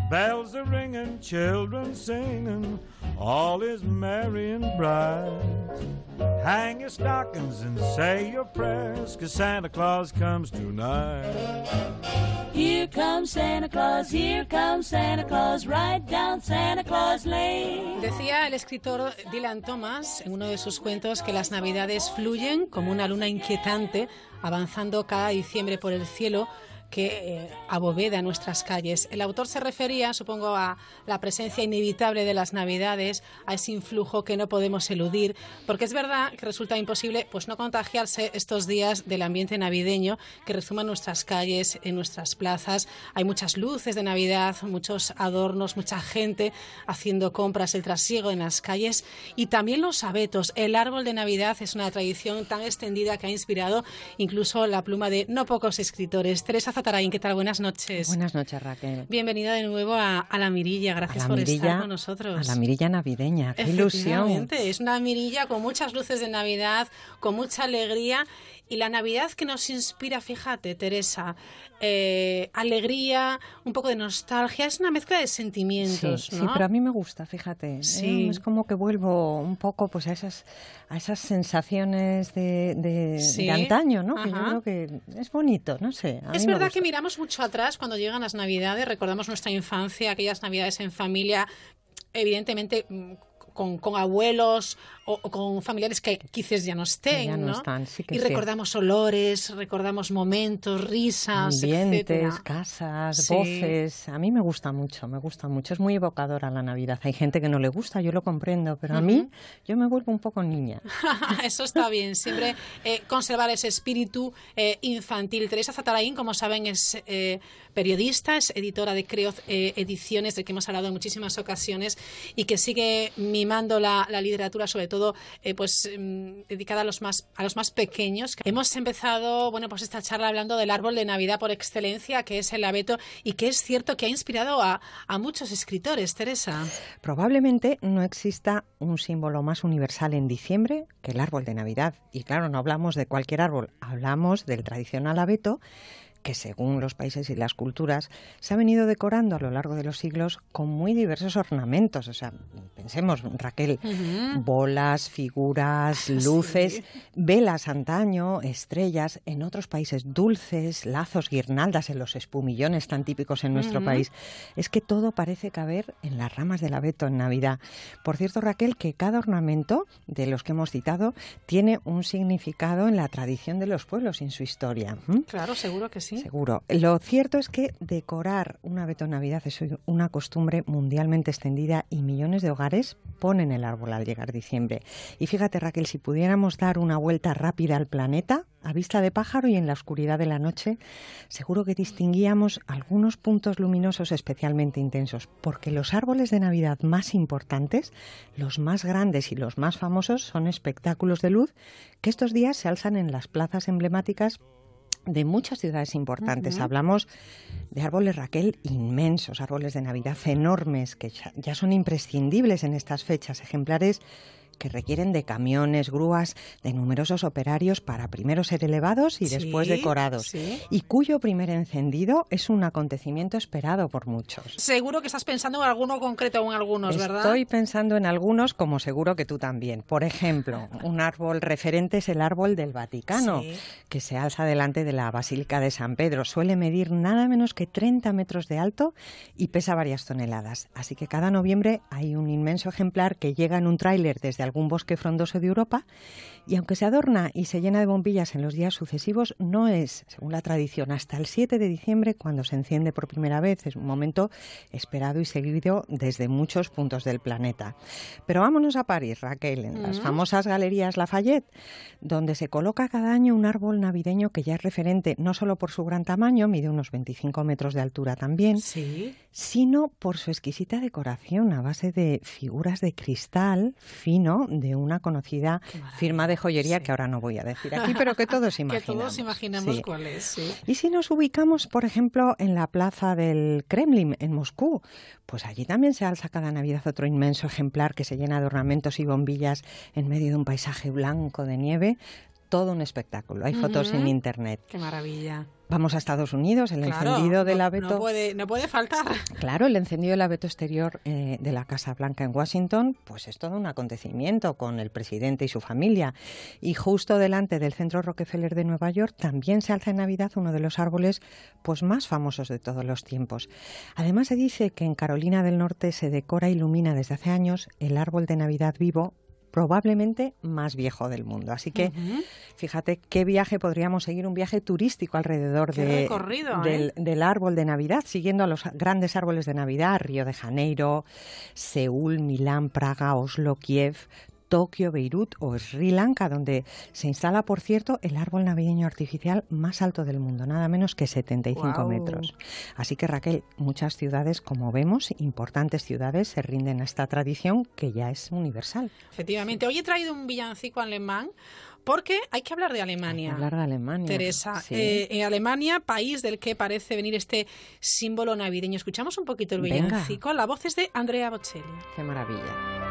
Bells are ringing, children singing, all is merry and bright. Hang your stockings and say your prayers, 'cause Santa Claus comes tonight. Here comes Santa Claus, here comes Santa Claus, right down Santa Claus Lane. Decía el escritor Dylan Thomas en uno de sus cuentos que las navidades fluyen como una luna inquietante avanzando cada diciembre por el cielo que eh, aboveda nuestras calles. El autor se refería, supongo, a la presencia inevitable de las Navidades, a ese influjo que no podemos eludir, porque es verdad que resulta imposible pues no contagiarse estos días del ambiente navideño que rezuma nuestras calles, en nuestras plazas. Hay muchas luces de Navidad, muchos adornos, mucha gente haciendo compras, el trasiego en las calles y también los abetos. El árbol de Navidad es una tradición tan extendida que ha inspirado incluso la pluma de no pocos escritores. Teresa Zatarain, ¿qué tal? Buenas noches. Buenas noches, Raquel. Bienvenida de nuevo a, a La Mirilla. Gracias la por mirilla- estar con nosotros. A la mirilla navideña. Qué ilusión. Es una mirilla con muchas luces de Navidad, con mucha alegría. Y la Navidad que nos inspira, fíjate, Teresa, eh, alegría, un poco de nostalgia, es una mezcla de sentimientos, Sí, ¿no? sí, pero a mí me gusta, fíjate. ¿eh? Sí. Es como que vuelvo un poco pues a esas, a esas sensaciones de, de, Sí, de antaño, ¿no? Que yo creo que es bonito, no sé. a Es mí verdad que miramos mucho atrás cuando llegan las Navidades, recordamos nuestra infancia, aquellas Navidades en familia, evidentemente con, con abuelos o, o con familiares que quizás ya no estén, Ya no ¿no? están, sí que y es recordamos olores, recordamos momentos, risas, Ambientes, casas, Sí. voces. A mí me gusta mucho, me gusta mucho. Es muy evocadora la Navidad. Hay gente que no le gusta, yo lo comprendo, pero a mí yo me vuelvo un poco niña. Eso está bien, siempre eh, conservar ese espíritu eh, infantil. Teresa Zatarain, como saben, es eh, periodista, es editora de Creo eh, Ediciones, de que hemos hablado en muchísimas ocasiones, y que sigue mimando la, literatura, sobre todo eh, pues mm, dedicada a los más a los más pequeños. Hemos empezado, bueno, pues esta charla hablando del árbol de Navidad por excelencia, que es el abeto, y que es cierto que ha inspirado a muchos escritores, Teresa. Probablemente no exista un símbolo más universal en diciembre que el árbol de Navidad. Y claro, no hablamos de cualquier árbol, hablamos del tradicional abeto que según los países y las culturas se ha venido decorando a lo largo de los siglos con muy diversos ornamentos. O sea, pensemos, Raquel, bolas, figuras, luces, velas antaño, estrellas, en otros países dulces, lazos, guirnaldas en los espumillones tan típicos en nuestro país. Es que todo parece caber en las ramas del abeto en Navidad. Por cierto, Raquel, que cada ornamento de los que hemos citado tiene un significado en la tradición de los pueblos y en su historia. ¿m? Claro, seguro que sí. Seguro. Lo cierto es que decorar un abeto Navidad es una costumbre mundialmente extendida y millones de hogares ponen el árbol al llegar diciembre. Y fíjate, Raquel, si pudiéramos dar una vuelta rápida al planeta, a vista de pájaro y en la oscuridad de la noche, seguro que distinguíamos algunos puntos luminosos especialmente intensos, porque los árboles de Navidad más importantes, los más grandes y los más famosos, son espectáculos de luz que estos días se alzan en las plazas emblemáticas de muchas ciudades importantes. Hablamos de árboles Raquel inmensos, árboles de Navidad enormes, que ya, ya son imprescindibles en estas fechas, ejemplares que requieren de camiones, grúas, de numerosos operarios para primero ser elevados y Sí, después decorados, sí. y cuyo primer encendido es un acontecimiento esperado por muchos. Seguro que estás pensando en alguno concreto o en algunos, ¿verdad? Estoy pensando en algunos, como seguro que tú también. Por ejemplo, un árbol referente es el árbol del Vaticano, Sí. que se alza delante de la Basílica de San Pedro. Suele medir nada menos que 30 metros de alto y pesa varias toneladas. Así que cada noviembre hay un inmenso ejemplar que llega en un tráiler desde algún bosque frondoso de Europa y aunque se adorna y se llena de bombillas en los días sucesivos, no es, según la tradición, hasta el 7 de diciembre cuando se enciende por primera vez. Es un momento esperado y seguido desde muchos puntos del planeta. Pero vámonos a París, Raquel, en las famosas galerías Lafayette, donde se coloca cada año un árbol navideño que ya es referente no solo por su gran tamaño, mide unos 25 metros de altura también, sino por su exquisita decoración a base de figuras de cristal fino de una conocida firma de joyería que ahora no voy a decir aquí, pero que todos que imaginamos. todos imaginamos Sí. cuál es. sí. Y si nos ubicamos, por ejemplo, en la plaza del Kremlin, en Moscú, pues allí también se alza cada Navidad otro inmenso ejemplar que se llena de ornamentos y bombillas en medio de un paisaje blanco de nieve. Todo un espectáculo. Hay fotos en internet. Qué maravilla. Vamos a Estados Unidos, el Claro, encendido del no- abeto. No puede, no puede faltar. Claro, el encendido del abeto exterior eh, de la Casa Blanca en Washington, pues es todo un acontecimiento con el presidente y su familia. Y justo delante del Centro Rockefeller de Nueva York también se alza en Navidad uno de los árboles pues más famosos de todos los tiempos. Además se dice que en Carolina del Norte se decora e ilumina desde hace años el árbol de Navidad vivo probablemente más viejo del mundo. Así que fíjate qué viaje podríamos seguir, un viaje turístico alrededor de- del, ¿eh? del árbol de Navidad, siguiendo a los grandes árboles de Navidad, Río de Janeiro, Seúl, Milán, Praga, Oslo, Kiev, Tokio, Beirut o Sri Lanka, donde se instala, por cierto, el árbol navideño artificial más alto del mundo, nada menos que 75 Guau. metros. Así que Raquel, muchas ciudades, como vemos, importantes ciudades, se rinden a esta tradición que ya es universal. Efectivamente. Hoy he traído un villancico alemán porque hay que hablar de Alemania. Hablar de Alemania. Teresa, Sí. eh, en Alemania, país del que parece venir este símbolo navideño. Escuchamos un poquito el Venga. villancico. La voz es de Andrea Bocelli. Qué maravilla.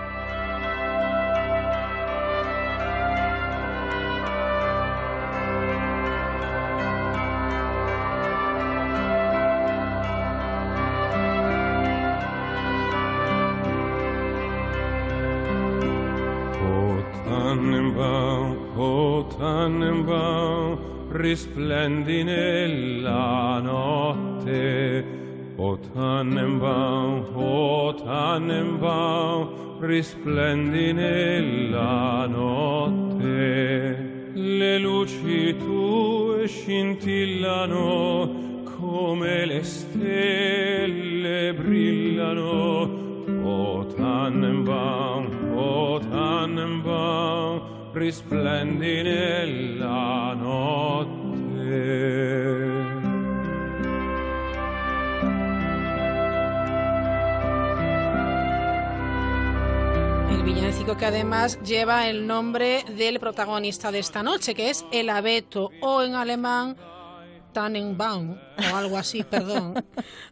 Tannenbaum, o Tannenbaum, risplendi nella notte. O Tannenbaum, o Tannenbaum, risplendi nella notte. Le luci tue scintillano come le stelle brillano. O Tannenbaum, o Tannenbaum, nella. El villancico que además lleva el nombre del protagonista de esta noche, que es el abeto, o en alemán Tannenbaum, o algo así, perdón.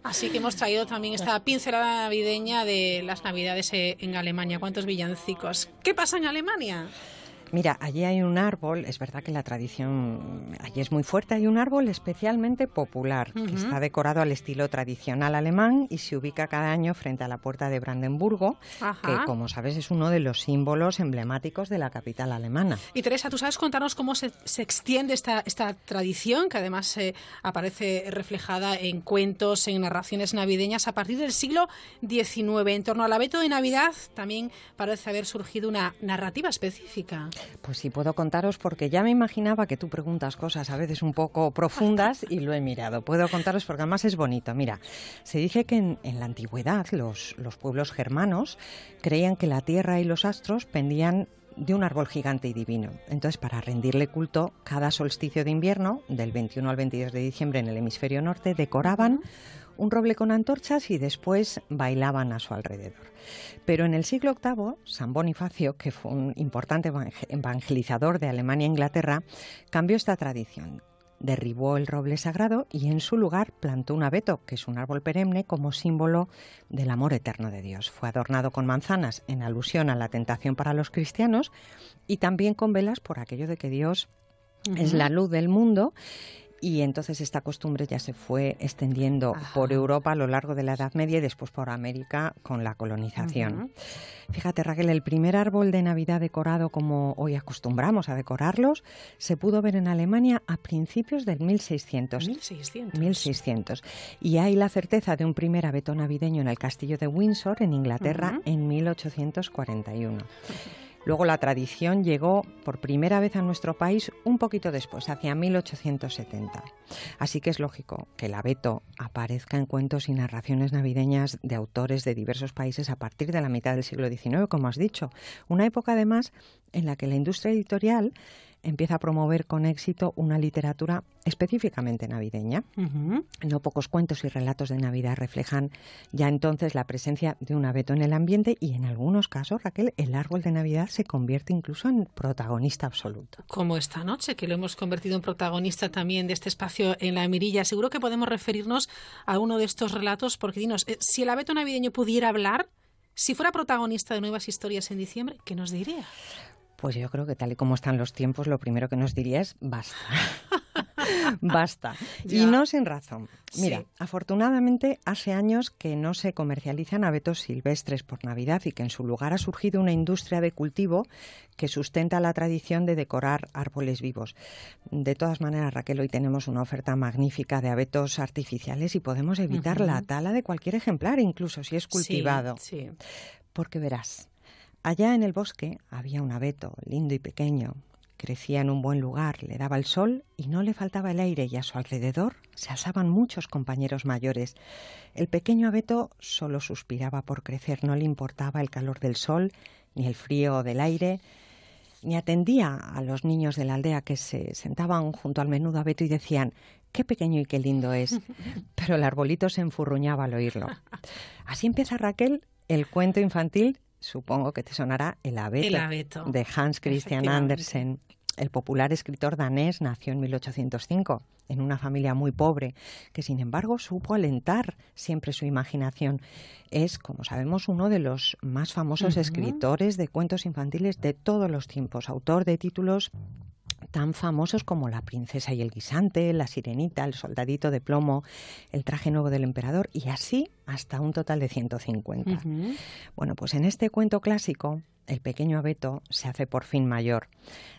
Así que hemos traído también esta pincelada navideña de las navidades eh, en Alemania. ¿Cuántos villancicos? ¿Qué pasa en Alemania? Mira, allí hay un árbol, es verdad que la tradición allí es muy fuerte, hay un árbol especialmente popular que está decorado al estilo tradicional alemán y se ubica cada año frente a la puerta de Brandenburgo, Ajá. que como sabes es uno de los símbolos emblemáticos de la capital alemana. Y Teresa, ¿tú sabes contarnos cómo se, se extiende esta, esta tradición, que además eh, aparece reflejada en cuentos, en narraciones navideñas a partir del siglo XIX? En torno al abeto de Navidad también parece haber surgido una narrativa específica. Pues sí, puedo contaros porque ya me imaginaba que tú preguntas cosas a veces un poco profundas y lo he mirado. Puedo contaros porque además es bonito. Mira, se dice que en, la antigüedad los, los pueblos germanos creían que la tierra y los astros pendían de un árbol gigante y divino. Entonces, para rendirle culto, cada solsticio de invierno, del 21 al 22 de diciembre en el hemisferio norte, decoraban un roble con antorchas y después bailaban a su alrededor. Pero en el siglo VIII, San Bonifacio, que fue un importante evangel- evangelizador de Alemania e Inglaterra, cambió esta tradición. Derribó el roble sagrado y en su lugar plantó un abeto, que es un árbol perenne como símbolo del amor eterno de Dios. Fue adornado con manzanas en alusión a la tentación para los cristianos y también con velas por aquello de que Dios es la luz del mundo y entonces esta costumbre ya se fue extendiendo por Europa a lo largo de la Edad Media y después por América con la colonización. Fíjate, Raquel, el primer árbol de Navidad decorado como hoy acostumbramos a decorarlos se pudo ver en Alemania a principios del 1600. 1600. 1600. Y hay la certeza de un primer abeto navideño en el castillo de Windsor, en Inglaterra, Ujú. en 1841. Luego la tradición llegó por primera vez a nuestro país un poquito después, hacia 1870. Así que es lógico que el abeto aparezca en cuentos y narraciones navideñas de autores de diversos países a partir de la mitad del siglo XIX, como has dicho. Una época además en la que la industria editorial empieza a promover con éxito una literatura específicamente navideña. No pocos cuentos y relatos de Navidad reflejan ya entonces la presencia de un abeto en el ambiente y en algunos casos, Raquel, el árbol de Navidad se convierte incluso en protagonista absoluto. Como esta noche, que lo hemos convertido en protagonista también de este espacio en la mirilla. Seguro que podemos referirnos a uno de estos relatos, porque dinos, eh, si el abeto navideño pudiera hablar, si fuera protagonista de nuevas historias en diciembre, ¿qué nos diría? Pues yo creo que tal y como están los tiempos, lo primero que nos diría es basta. basta. Y no sin razón. Mira, afortunadamente hace años que no se comercializan abetos silvestres por Navidad y que en su lugar ha surgido una industria de cultivo que sustenta la tradición de decorar árboles vivos. De todas maneras, Raquel, hoy tenemos una oferta magnífica de abetos artificiales y podemos evitar la tala de cualquier ejemplar, incluso si es cultivado. Sí, Porque verás, Allá en el bosque había un abeto, lindo y pequeño. Crecía en un buen lugar, le daba el sol y no le faltaba el aire y a su alrededor se alzaban muchos compañeros mayores. El pequeño abeto solo suspiraba por crecer, no le importaba el calor del sol, ni el frío del aire, ni atendía a los niños de la aldea que se sentaban junto al menudo abeto y decían qué pequeño y qué lindo es. Pero el arbolito se enfurruñaba al oírlo. Así empieza Raquel el cuento infantil supongo que te sonará El abeto, El abeto. de Hans Christian. Andersen. El popular escritor danés nació en 1805 en una familia muy pobre, que sin embargo supo alentar siempre su imaginación. Es, como sabemos, uno de los más famosos escritores de cuentos infantiles de todos los tiempos, autor de títulos tan famosos como La princesa y el guisante, La sirenita, El soldadito de plomo, El traje nuevo del emperador y así hasta un total de 150. Bueno, pues en este cuento clásico, el pequeño abeto se hace por fin mayor.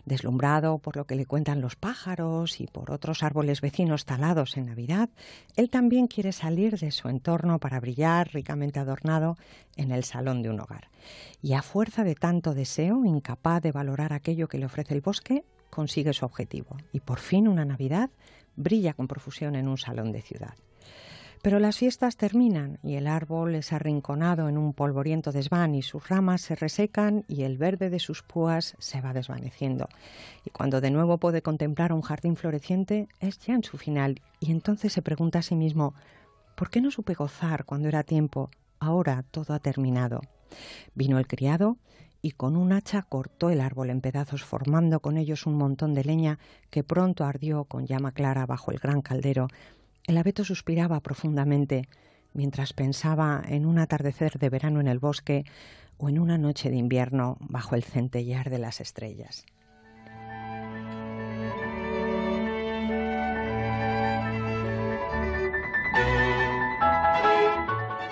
Deslumbrado por lo que le cuentan los pájaros y por otros árboles vecinos talados en Navidad, él también quiere salir de su entorno para brillar ricamente adornado en el salón de un hogar. Y a fuerza de tanto deseo, incapaz de valorar aquello que le ofrece el bosque, consigue su objetivo. Y por fin una Navidad brilla con profusión en un salón de ciudad. Pero las fiestas terminan y el árbol es arrinconado en un polvoriento desván y sus ramas se resecan y el verde de sus púas se va desvaneciendo. Y cuando de nuevo puede contemplar un jardín floreciente es ya en su final y entonces se pregunta a sí mismo ¿por qué no supe gozar cuando era tiempo? Ahora todo ha terminado. Vino el criado y con un hacha cortó el árbol en pedazos, formando con ellos un montón de leña que pronto ardió con llama clara bajo el gran caldero. El abeto suspiraba profundamente mientras pensaba en un atardecer de verano en el bosque o en una noche de invierno bajo el centellear de las estrellas.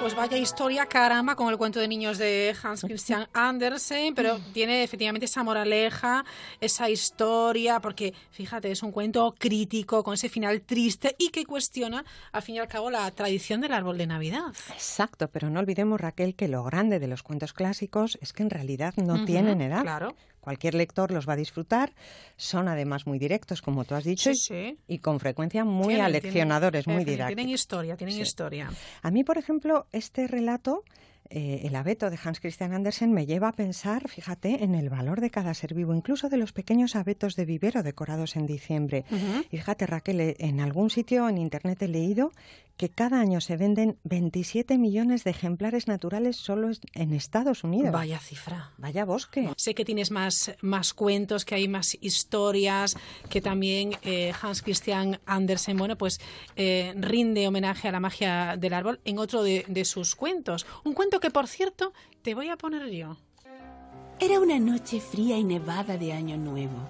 Pues vaya historia, caramba, con el cuento de niños de Hans Christian Andersen, pero tiene efectivamente esa moraleja, esa historia, porque fíjate, es un cuento crítico, con ese final triste y que cuestiona, al fin y al cabo, la tradición del árbol de Navidad. Exacto, pero no olvidemos, Raquel, que lo grande de los cuentos clásicos es que en realidad no tienen edad. claro. Cualquier lector los va a disfrutar, son además muy directos, como tú has dicho, Sí, y- sí. y con frecuencia muy Tienen- aleccionadores, tienen- muy didácticos. Tienen historia, tienen Sí. historia. A mí, por ejemplo, este relato, eh, el abeto de Hans Christian Andersen, me lleva a pensar, fíjate, en el valor de cada ser vivo, incluso de los pequeños abetos de vivero decorados en diciembre. Y fíjate, Raquel, eh, en algún sitio en Internet he leído que cada año se venden 27 millones de ejemplares naturales solo en Estados Unidos. Vaya cifra. Vaya bosque. Sé que tienes más, más cuentos, que hay más historias, que también eh, Hans Christian Andersen, bueno, pues eh, rinde homenaje a la magia del árbol en otro de, de sus cuentos. Un cuento que, por cierto, te voy a poner yo. Era una noche fría y nevada de Año Nuevo.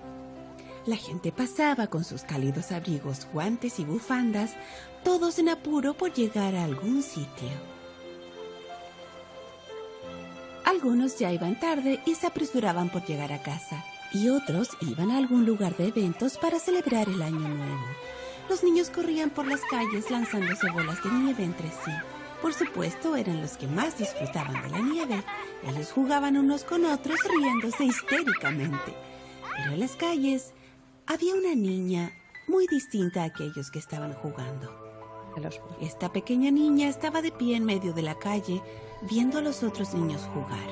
La gente pasaba con sus cálidos abrigos, guantes y bufandas, todos en apuro por llegar a algún sitio. Algunos ya iban tarde y se apresuraban por llegar a casa, y otros iban a algún lugar de eventos para celebrar el Año Nuevo. Los niños corrían por las calles lanzándose bolas de nieve entre sí. Por supuesto, eran los que más disfrutaban de la nieve. Ellos jugaban unos con otros riéndose histéricamente. Pero en las calles había una niña muy distinta a aquellos que estaban jugando. Esta pequeña niña estaba de pie en medio de la calle viendo a los otros niños jugar.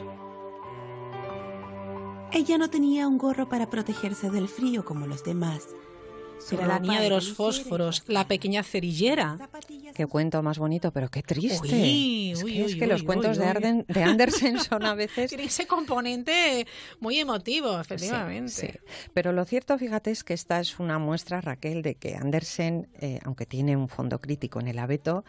Ella no tenía un gorro para protegerse del frío como los demás. Su Era la niña de los fósforos, la pequeña cerillera. Qué cuento más bonito, pero qué triste. Uy, es uy, que, es que los cuentos de. Arden- de Andersen son a veces Tiene ese componente muy emotivo, efectivamente. Sí, sí. Pero lo cierto, fíjate, es que esta es una muestra, Raquel, de que Andersen, eh, aunque tiene un fondo crítico en el abeto,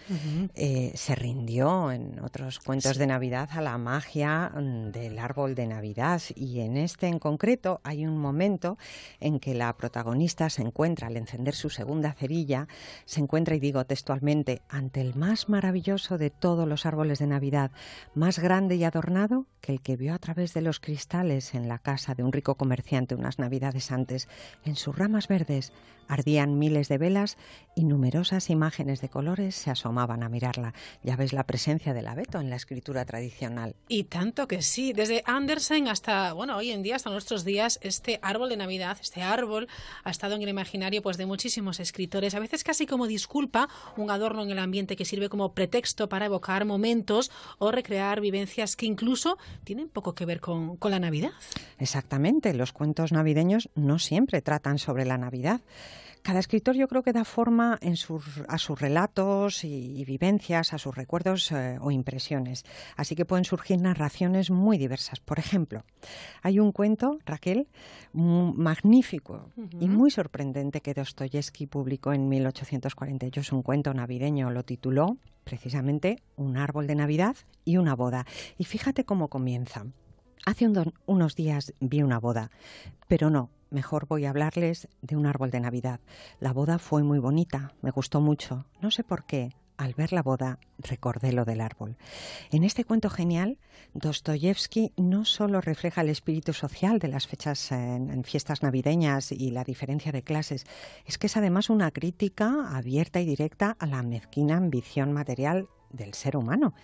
eh, se rindió en otros cuentos Sí. de Navidad a la magia mm, del árbol de Navidad. Y en este en concreto hay un momento en que la protagonista se encuentra, al encender su segunda cerilla, se encuentra, y digo textualmente, ante el más maravilloso de todos los árboles de Navidad, más grande y adornado que el que vio a través de los cristales en la casa de un rico comerciante unas Navidades antes. En sus ramas verdes ardían miles de velas y numerosas imágenes de colores se asomaban a mirarla. Ya ves la presencia del abeto en la escritura tradicional. Y tanto que sí, desde Andersen hasta, bueno, hoy en día, hasta nuestros días, este árbol de Navidad, este árbol, ha estado en el imaginario pues de muchísimos escritores, a veces casi como disculpa, un adorno en el ambiente que sirve como pretexto para evocar momentos o recrear vivencias que incluso tienen poco que ver con, con la Navidad. Exactamente, los cuentos navideños no siempre tratan sobre la Navidad. Cada escritor yo creo que da forma en sus, a sus relatos y, y vivencias, a sus recuerdos eh, o impresiones. Así que pueden surgir narraciones muy diversas. Por ejemplo, hay un cuento, Raquel, magnífico y muy sorprendente que Dostoyevsky publicó en 1848. Es un cuento navideño, lo tituló precisamente Un árbol de Navidad y una boda. Y fíjate cómo comienza. Hace un unos días vi una boda, pero no, mejor voy a hablarles de un árbol de Navidad. La boda fue muy bonita, me gustó mucho. No sé por qué, al ver la boda recordé lo del árbol. En este cuento genial, Dostoyevsky no solo refleja el espíritu social de las fechas en, en fiestas navideñas y la diferencia de clases, es que es además una crítica abierta y directa a la mezquina ambición material del ser humano.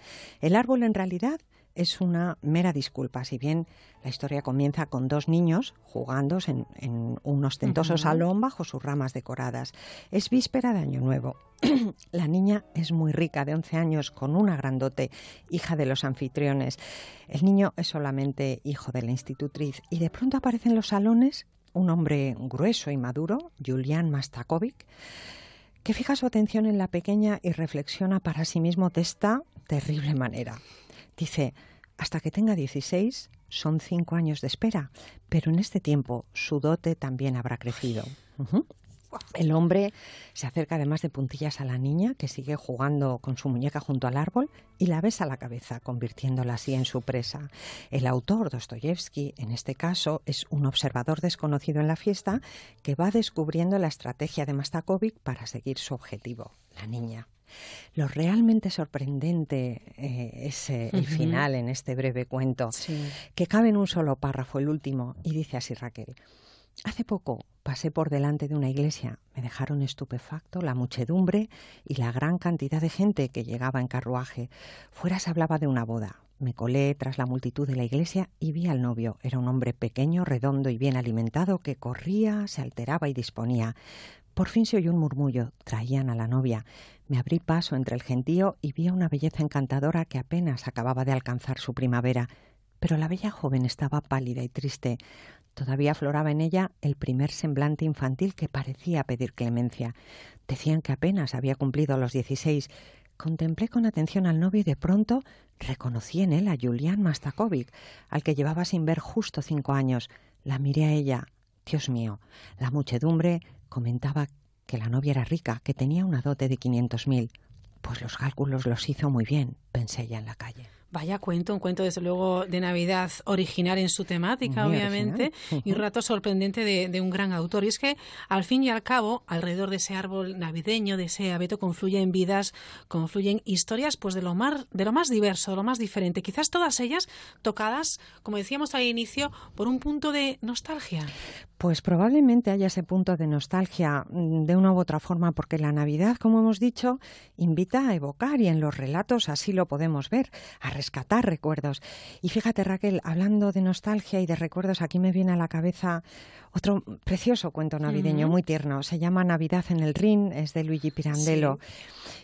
El árbol en realidad es una mera disculpa, si bien la historia comienza con dos niños jugando en, en un ostentoso salón bajo sus ramas decoradas. Es víspera de Año Nuevo. la niña es muy rica, de 11 años, con una grandote, hija de los anfitriones. El niño es solamente hijo de la institutriz y de pronto aparece en los salones un hombre grueso y maduro, Julian Mastakovic, que fija su atención en la pequeña y reflexiona para sí mismo de esta terrible manera. Dice, hasta que tenga 16 son cinco años de espera, pero en este tiempo su dote también habrá crecido. El hombre se acerca además de puntillas a la niña, que sigue jugando con su muñeca junto al árbol, y la besa la cabeza, convirtiéndola así en su presa. El autor, Dostoyevsky, en este caso, es un observador desconocido en la fiesta que va descubriendo la estrategia de Mastakovic para seguir su objetivo, la niña. Lo realmente sorprendente eh, es eh, el final en este breve cuento, que cabe en un solo párrafo, el último, y dice así Raquel. Hace poco pasé por delante de una iglesia. Me dejaron estupefacto la muchedumbre y la gran cantidad de gente que llegaba en carruaje. Fuera se hablaba de una boda. Me colé tras la multitud de la iglesia y vi al novio. Era un hombre pequeño, redondo y bien alimentado que corría, se alteraba y disponía. Por fin se oyó un murmullo. Traían a la novia. Me abrí paso entre el gentío y vi a una belleza encantadora que apenas acababa de alcanzar su primavera. Pero la bella joven estaba pálida y triste. Todavía afloraba en ella el primer semblante infantil que parecía pedir clemencia. Decían que apenas había cumplido los dieciséis. Contemplé con atención al novio y de pronto reconocí en él a Julián Mastakovic, al que llevaba sin ver justo cinco años. La miré a ella. Dios mío, la muchedumbre comentaba que la novia era rica, que tenía una dote de quinientos mil. Pues los cálculos los hizo muy bien, pensé ya en la calle. Vaya cuento, un cuento desde luego de Navidad original en su temática, Muy obviamente, original. y un rato sorprendente de, de un gran autor. Y es que, al fin y al cabo, alrededor de ese árbol navideño, de ese abeto, confluyen vidas, confluyen historias pues de lo más, de lo más diverso, de lo más diferente. Quizás todas ellas tocadas, como decíamos al inicio, por un punto de nostalgia. Pues probablemente haya ese punto de nostalgia mm, de una u otra forma, porque la Navidad, como hemos dicho, invita a evocar y en los relatos así lo podemos ver, a rescatar recuerdos. Y fíjate, Raquel, hablando de nostalgia y de recuerdos, aquí me viene a la cabeza otro precioso cuento navideño, muy tierno. Se llama Navidad en el Rin, es de Luigi Pirandello.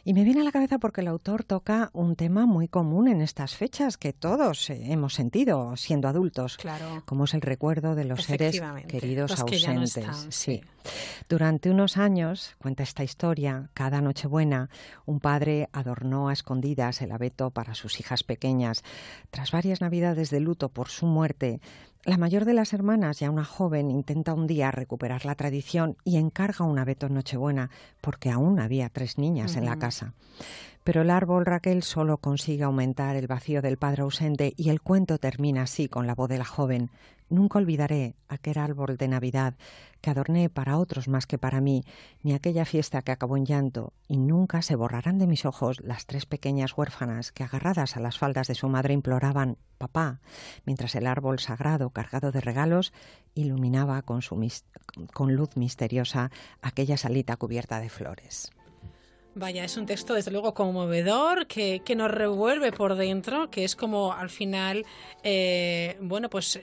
Y me viene a la cabeza porque el autor toca un tema muy común en estas fechas que todos eh, hemos sentido siendo adultos, Claro. como es el recuerdo de los seres queridos los que ya no ausentes. sí. Durante unos años, cuenta esta historia, cada Nochebuena, un padre adornó a escondidas el abeto para sus hijas pequeñas. Tras varias navidades de luto por su muerte, la mayor de las hermanas, ya una joven, intenta un día recuperar la tradición y encarga un abeto en Nochebuena, porque aún había tres niñas en la casa. Pero el árbol Raquel solo consigue aumentar el vacío del padre ausente y el cuento termina así con la voz de la joven. Nunca olvidaré aquel árbol de Navidad que adorné para otros más que para mí, ni aquella fiesta que acabó en llanto, y nunca se borrarán de mis ojos las tres pequeñas huérfanas que agarradas a las faldas de su madre imploraban papá, mientras el árbol sagrado cargado de regalos iluminaba con, su con luz misteriosa aquella salita cubierta de flores. Vaya, es un texto desde luego conmovedor que, nos revuelve por dentro, que es como al final, eh, bueno, pues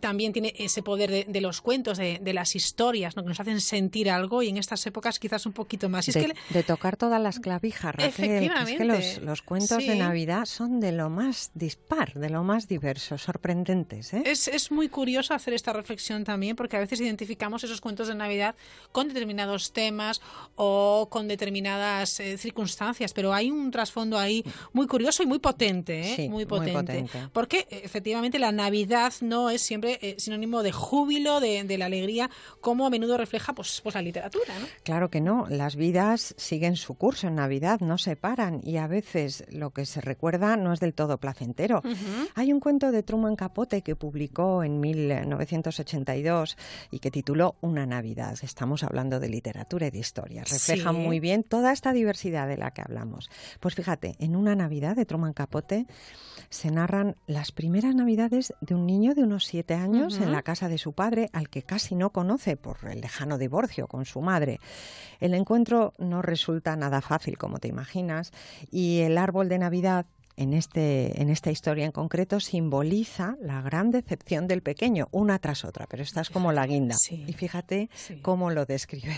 también tiene ese poder de, de los cuentos, de, de las historias, ¿no? que nos hacen sentir algo y en estas épocas quizás un poquito más. Y es de, que le- de tocar todas las clavijas, Raquel. que Es que Efectivamente, los, los cuentos de sí. Navidad son de lo más dispar, de lo más diversos, sorprendentes. ¿eh? Es, es muy curioso hacer esta reflexión también porque a veces identificamos esos cuentos de Navidad con determinados temas o con determinadas eh, circunstancias, pero hay un trasfondo ahí muy curioso y muy potente, ¿eh? Sí, muy muy potente. potente. Porque efectivamente la Navidad no es siempre eh, sinónimo de júbilo, de, de la alegría, como a menudo refleja pues, pues la literatura, ¿no? Claro que no, las vidas siguen su curso en Navidad, no se paran y a veces lo que se recuerda no es del todo placentero. Hay un cuento de Truman Capote que publicó en 1982 y que tituló Una Navidad. Estamos hablando de literatura y de historia. Refleja Sí. muy bien toda esta diversidad de la que hablamos. Pues fíjate, en Una Navidad de Truman Capote se narran las primeras Navidades de un niño de unos siete años en la casa de su padre, al que casi no conoce por el lejano divorcio con su madre. El encuentro no resulta nada fácil, como te imaginas, y el árbol de Navidad en, este, en esta historia en concreto simboliza la gran decepción del pequeño, una tras otra, pero esta es como la guinda. Y fíjate cómo lo describe.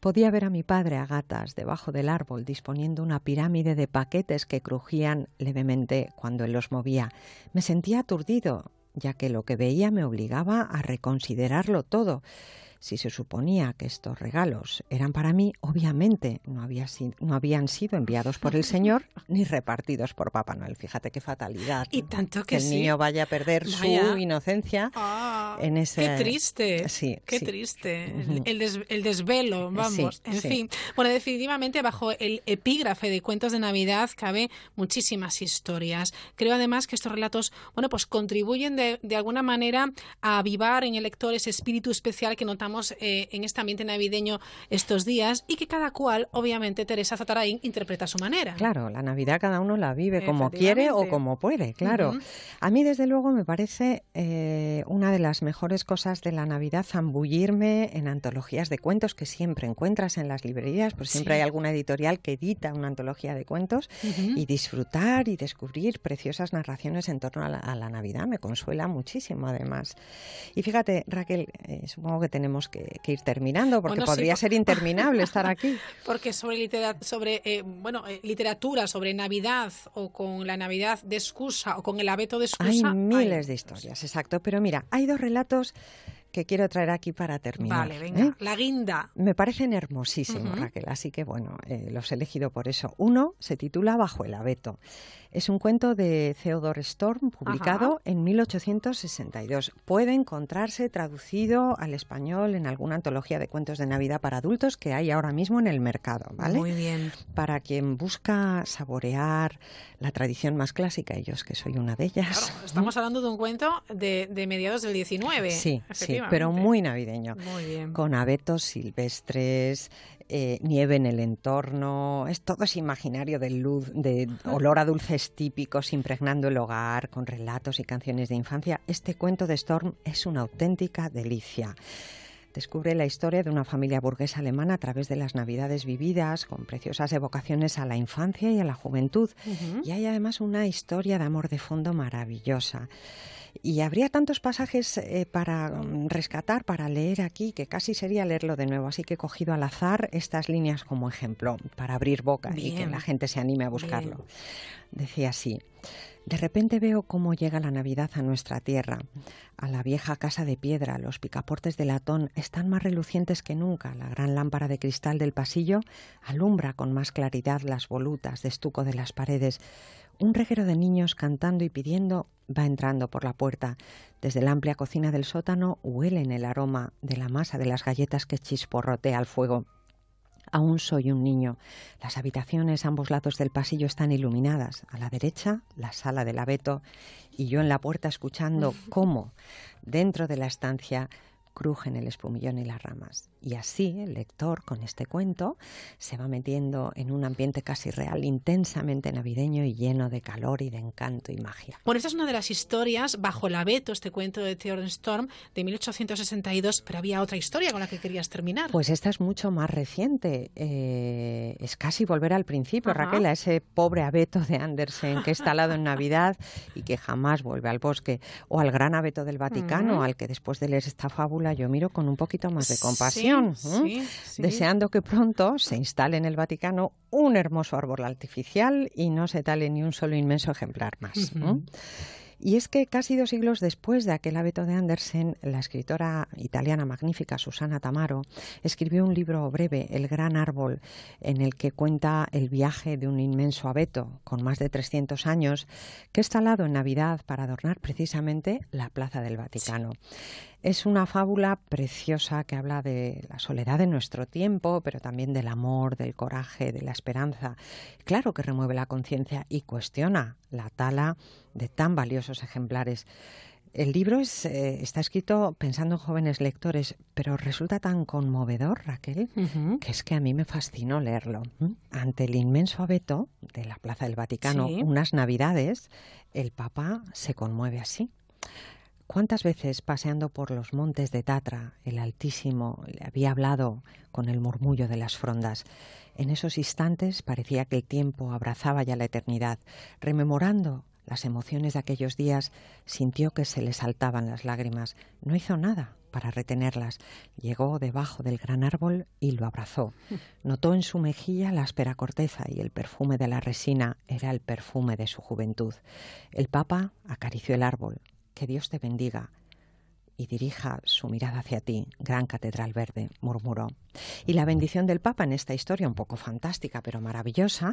Podía ver a mi padre a gatas debajo del árbol disponiendo una pirámide de paquetes que crujían levemente cuando él los movía. Me sentía aturdido, ya que lo que veía me obligaba a reconsiderarlo todo. Si se suponía que estos regalos eran para mí, obviamente no, había no habían sido enviados por el Señor ni repartidos por Papá Noel. Fíjate qué fatalidad. Y ¿no? tanto que que el sí. niño vaya a perder Vaya. su inocencia en ese. Qué triste, Sí, qué sí. triste. El, des- el desvelo, vamos. Sí, en fin. Bueno, definitivamente bajo el epígrafe de cuentos de Navidad cabe muchísimas historias. Creo además que estos relatos, bueno, pues contribuyen de, de alguna manera a avivar en el lector ese espíritu especial que notamos eh, en este ambiente navideño estos días y que cada cual, obviamente, Teresa Zatarain interpreta a su manera. Claro, la Navidad cada uno la vive como quiere o como puede, claro. Ujú. A mí, desde luego, me parece eh, una de las mejores cosas de la Navidad zambullirme en antologías de cuentos que siempre encuentras en las librerías, pues siempre Sí. hay alguna editorial que edita una antología de cuentos Ujú. y disfrutar y descubrir preciosas narraciones en torno a la, a la Navidad me consuela muchísimo, además. Y fíjate, Raquel, eh, supongo que tenemos que, que ir terminando porque Bueno, sí, podría por- ser interminable estar aquí. Porque sobre, litera- sobre eh, bueno, eh, literatura, sobre Navidad o con la Navidad de excusa o con el abeto de Hay excusa. miles de historias, exacto. Pero mira, hay dos relatos que quiero traer aquí para terminar. Vale, venga, ¿eh? la guinda. Me parecen hermosísimos, Ujú. Raquel, así que bueno, eh, los he elegido por eso. Uno se titula Bajo el abeto. Es un cuento de Theodore Storm, publicado en 1862. Puede encontrarse traducido al español en alguna antología de cuentos de Navidad para adultos que hay ahora mismo en el mercado, ¿vale? Muy bien. Para quien busca saborear la tradición más clásica, y yo es que soy una de ellas. Estamos hablando de un cuento de, de mediados del 19. Sí, sí, pero muy navideño. Muy bien. Con abetos silvestres, eh, nieve en el entorno, es todo ese imaginario de luz, de olor a dulces típicos impregnando el hogar, con relatos y canciones de infancia. Este cuento de Storm es una auténtica delicia. Descubre la historia de una familia burguesa alemana a través de las navidades vividas, con preciosas evocaciones a la infancia y a la juventud. Y hay además una historia de amor de fondo maravillosa. Y habría tantos pasajes eh, para mm, rescatar, para leer aquí, que casi sería leerlo de nuevo. Así que he cogido al azar estas líneas como ejemplo, para abrir boca y que la gente se anime a buscarlo. Bien. Decía así. De repente veo cómo llega la Navidad a nuestra tierra. A la vieja casa de piedra, los picaportes de latón están más relucientes que nunca. La gran lámpara de cristal del pasillo alumbra con más claridad las volutas de estuco de las paredes. Un reguero de niños cantando y pidiendo va entrando por la puerta. Desde la amplia cocina del sótano huelen el aroma de la masa de las galletas que chisporrotea al fuego. Aún soy un niño. Las habitaciones a ambos lados del pasillo están iluminadas. A la derecha, la sala del abeto, y yo en la puerta escuchando cómo, dentro de la estancia, crujen el espumillón y las ramas. Y así el lector, con este cuento, se va metiendo en un ambiente casi real, intensamente navideño y lleno de calor y de encanto y magia. Bueno, esta es una de las historias bajo el abeto, este cuento de Theodore Storm de 1862, pero había otra historia con la que querías terminar. Pues esta es mucho más reciente. eh, es casi volver al principio, Ajá. Raquel, a ese pobre abeto de Andersen que está alado en Navidad y que jamás vuelve al bosque. O al gran abeto del Vaticano, al que después de leer esta fábula yo miro con un poquito más de Sí, compasión. ¿eh? sí, sí. Deseando que pronto se instale en el Vaticano un hermoso árbol artificial y no se tale ni un solo inmenso ejemplar más. Y es que casi dos siglos después de aquel abeto de Andersen, la escritora italiana magnífica Susana Tamaro escribió un libro breve, El gran árbol, en el que cuenta el viaje de un inmenso abeto con más de 300 años que es talado en Navidad para adornar precisamente la Plaza del Vaticano. Es una fábula preciosa que habla de la soledad de nuestro tiempo, pero también del amor, del coraje, de la esperanza. Claro que remueve la conciencia y cuestiona la tala de tan valiosos ejemplares. El libro es, eh, está escrito pensando en jóvenes lectores, pero resulta tan conmovedor, Raquel, que es que a mí me fascinó leerlo. Ante el inmenso abeto de la Plaza del Vaticano, Sí. unas navidades, el Papa se conmueve así. ¿Cuántas veces paseando por los montes de Tatra, el Altísimo le había hablado con el murmullo de las frondas? En esos instantes parecía que el tiempo abrazaba ya la eternidad. Rememorando las emociones de aquellos días, sintió que se le saltaban las lágrimas. No hizo nada para retenerlas. Llegó debajo del gran árbol y lo abrazó. Notó en su mejilla la áspera corteza y el perfume de la resina era el perfume de su juventud. El Papa acarició el árbol. Que Dios te bendiga y dirija su mirada hacia ti, gran catedral verde, murmuró. Y la bendición del Papa en esta historia, un poco fantástica pero maravillosa,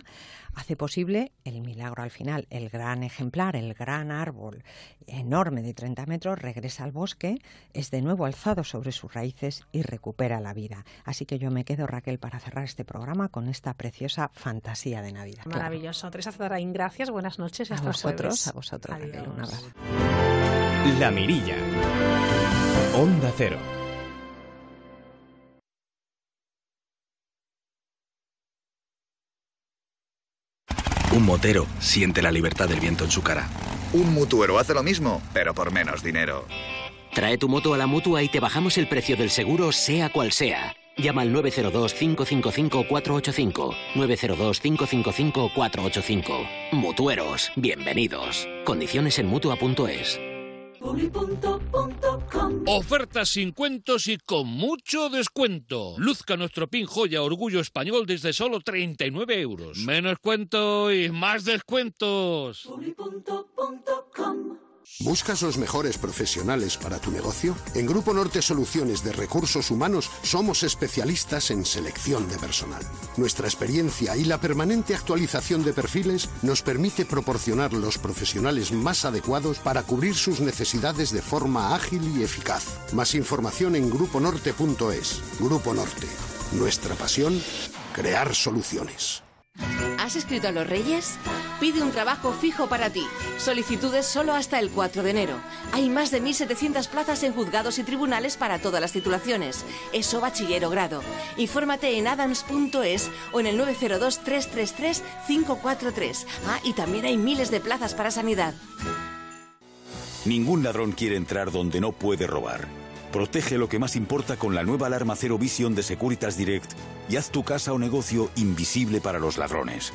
hace posible el milagro al final. El gran ejemplar, el gran árbol enorme de 30 metros, regresa al bosque, es de nuevo alzado sobre sus raíces y recupera la vida. Así que yo me quedo, Raquel, para cerrar este programa con esta preciosa fantasía de Navidad. Maravilloso. Teresa Zaraín, gracias, buenas noches A vosotros, jueves. a vosotros, Raquel, un abrazo. La Mirilla. Onda Cero. Un motero siente la libertad del viento en su cara. Un mutuero hace lo mismo, pero por menos dinero. Trae tu moto a la mutua y te bajamos el precio del seguro, sea cual sea. Llama al 902-555-485. 902-555-485. Mutueros, bienvenidos. Condiciones en mutua.es. Ofertas sin cuentos y con mucho descuento. Luzca nuestro pin joya Orgullo Español desde solo 39 euros. Menos cuento y más descuentos. ¿Buscas los mejores profesionales para tu negocio? En Grupo Norte Soluciones de Recursos Humanos somos especialistas en selección de personal. Nuestra experiencia y la permanente actualización de perfiles nos permite proporcionar los profesionales más adecuados para cubrir sus necesidades de forma ágil y eficaz. Más información en gruponorte.es. Grupo Norte. Nuestra pasión, crear soluciones. ¿Has escrito a los Reyes? Pide un trabajo fijo para ti. Solicitudes solo hasta el 4 de enero. Hay más de 1.700 plazas en juzgados y tribunales para todas las titulaciones. Eso bachiller o grado. Infórmate en adams.es o en el 902-333-543. Ah, y también hay miles de plazas para sanidad. Ningún ladrón quiere entrar donde no puede robar. Protege lo que más importa con la nueva alarma Cero Vision de Securitas Direct y haz tu casa o negocio invisible para los ladrones.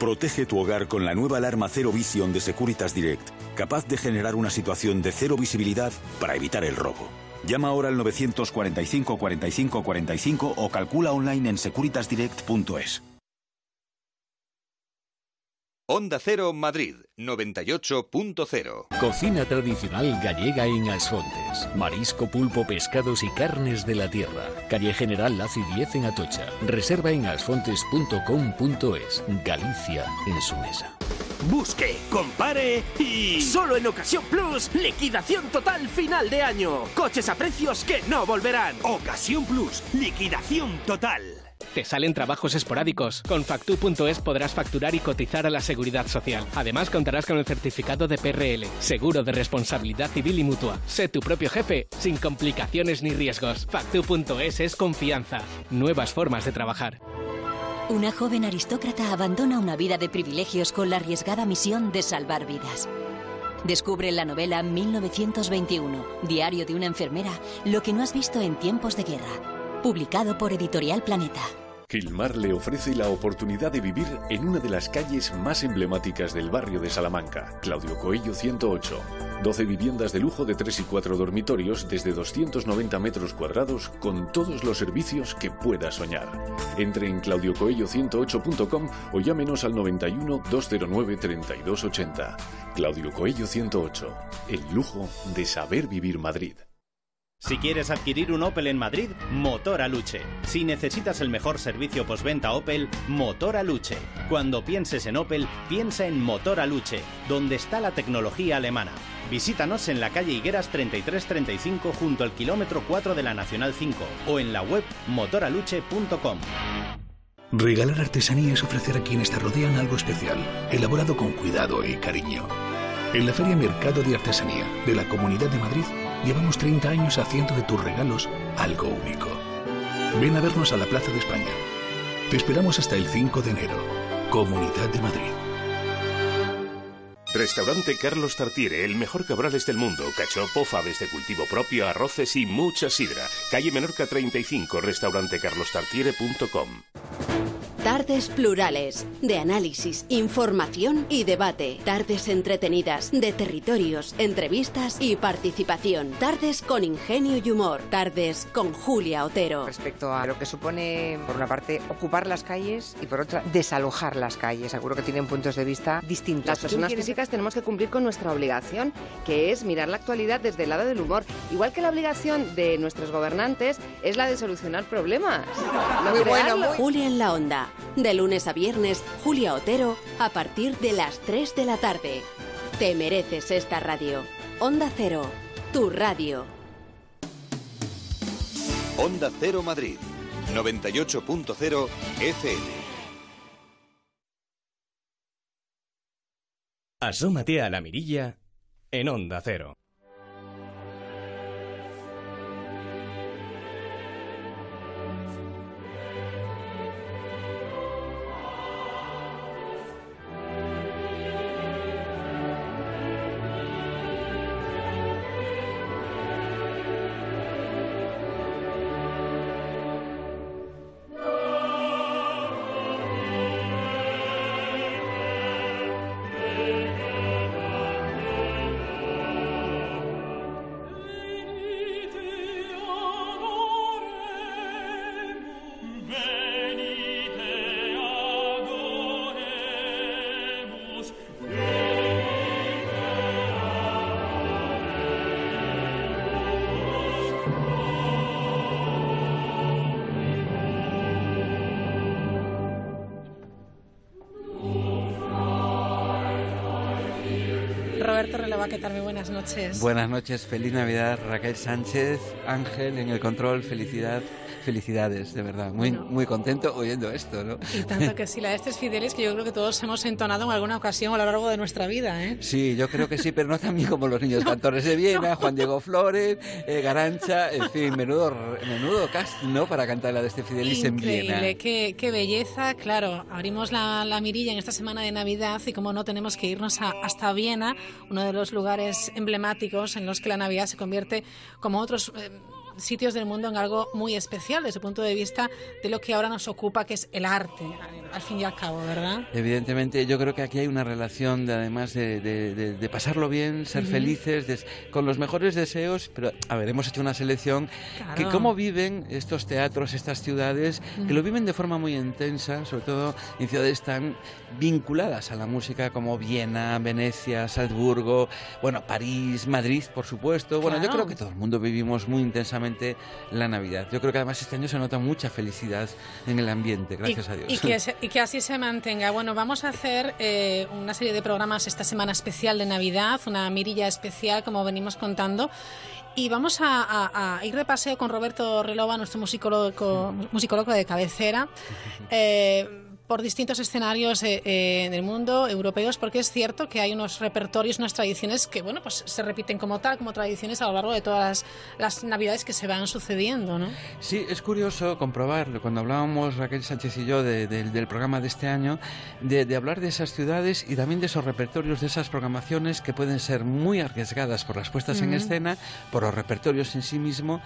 Protege tu hogar con la nueva alarma Cero Vision de Securitas Direct, capaz de generar una situación de cero visibilidad para evitar el robo. Llama ahora al 945 45 45 o calcula online en securitasdirect.es. Onda Cero Madrid 98.0. Cocina tradicional gallega en Asfontes. Marisco, pulpo, pescados y carnes de la tierra. Calle General Laci 10 en Atocha. Reserva en asfontes.com.es. Galicia en su mesa. Busque, compare y... Solo en Ocasión Plus, liquidación total final de año. Coches a precios que no volverán. Ocasión Plus, liquidación total. Te salen trabajos esporádicos. Con Factu.es podrás facturar y cotizar a la seguridad social. Además, contarás con el certificado de PRL, seguro de responsabilidad civil y mutua. Sé tu propio jefe, sin complicaciones ni riesgos. Factu.es es confianza. Nuevas formas de trabajar. Una joven aristócrata abandona una vida de privilegios con la arriesgada misión de salvar vidas. Descubre en la novela 1921, Diario de una enfermera, lo que no has visto en tiempos de guerra. Publicado por Editorial Planeta. Gilmar le ofrece la oportunidad de vivir en una de las calles más emblemáticas del barrio de Salamanca, Claudio Coello 108. 12 viviendas de lujo de 3 y 4 dormitorios desde 290 metros cuadrados con todos los servicios que pueda soñar. Entre en claudiocoello108.com o llámenos al 91 209 3280. Claudio Coello 108. El lujo de saber vivir Madrid. Si quieres adquirir un Opel en Madrid, Motor Aluche. Si necesitas el mejor servicio postventa Opel, Motor Aluche. Cuando pienses en Opel, piensa en Motor Aluche, donde está la tecnología alemana. Visítanos en la calle Higueras 3335 junto al kilómetro 4 de la Nacional 5 o en la web motoraluche.com. Regalar artesanía es ofrecer a quienes te rodean algo especial, elaborado con cuidado y cariño. En la Feria Mercado de Artesanía de la Comunidad de Madrid llevamos 30 años haciendo de tus regalos algo único. Ven a vernos a la Plaza de España. Te esperamos hasta el 5 de enero. Comunidad de Madrid. Restaurante Carlos Tartiere, el mejor cabrales del mundo. Cachopo, faves de cultivo propio, arroces y mucha sidra. Calle Menorca 35, restaurantecarlostartiere.com. Tardes plurales, de análisis, información y debate. Tardes entretenidas, de territorios, entrevistas y participación. Tardes con ingenio y humor. Tardes con Julia Otero. Respecto a lo que supone, por una parte, ocupar las calles y por otra, desalojar las calles. Seguro que tienen puntos de vista distintos. Las personas físicas tenemos que cumplir con nuestra obligación, que es mirar la actualidad desde el lado del humor. Igual que la obligación de nuestros gobernantes es la de solucionar problemas. No Muy bueno. Julia en la onda. De lunes a viernes, Julia Otero, a partir de las 3 de la tarde. Te mereces esta radio. Onda Cero, tu radio. Onda Cero Madrid 98.0 FM. Asómate a la mirilla en Onda Cero. Noches. Buenas noches, feliz Navidad, Raquel Sánchez, Ángel en el control, felicidad, felicidades, de verdad. Muy, muy contento oyendo esto, ¿no? Y tanto que sí, la de este es Fidelis, que yo creo que todos hemos entonado en alguna ocasión a lo largo de nuestra vida, ¿eh? Sí, yo creo que sí, pero no también como los niños cantores de Viena, Juan Diego Flores, eh, Garancha, en fin, menudo, menudo cast, ¿no? Para cantar la de este Fidelis en Viena. Increíble, qué, qué belleza, claro. Abrimos la, la mirilla en esta semana de Navidad y como no tenemos que irnos a, hasta Viena, uno de los lugares emblemáticos en los que la Navidad se convierte como otros... Eh, sitios del mundo en algo muy especial desde el punto de vista de lo que ahora nos ocupa, que es el arte, al fin y al cabo, ¿verdad? Evidentemente, yo creo que aquí hay una relación, de, además de, de, de, pasarlo bien, ser uh -huh. felices, con los mejores deseos, pero, a ver, hemos hecho una selección claro. que cómo viven estos teatros, estas ciudades, uh -huh. que lo viven de forma muy intensa, sobre todo en ciudades tan vinculadas a la música como Viena, Venecia, Salzburgo, bueno, París, Madrid, por supuesto. Bueno, claro. yo creo que todo el mundo vivimos muy intensamente la Navidad. Yo creo que además este año se nota mucha felicidad en el ambiente, gracias y, a Dios. Y que, se, y que, así se mantenga. Bueno, vamos a hacer eh, una serie de programas esta semana especial de Navidad, una mirilla especial, como venimos contando. Y vamos a, a, a, ir de paseo con Roberto Relova, nuestro musicólogo, musicólogo de cabecera. Eh, por distintos escenarios eh, eh, del mundo, europeos, porque es cierto que hay unos repertorios, unas tradiciones que, bueno, pues se repiten como tal, como tradiciones a lo largo de todas las, las navidades que se van sucediendo, ¿no? Sí, es curioso comprobarlo. Cuando hablábamos Raquel Sánchez y yo de, de, del programa de este año, de, de, hablar de esas ciudades y también de esos repertorios, de esas programaciones que pueden ser muy arriesgadas por las puestas en escena, por los repertorios en sí mismo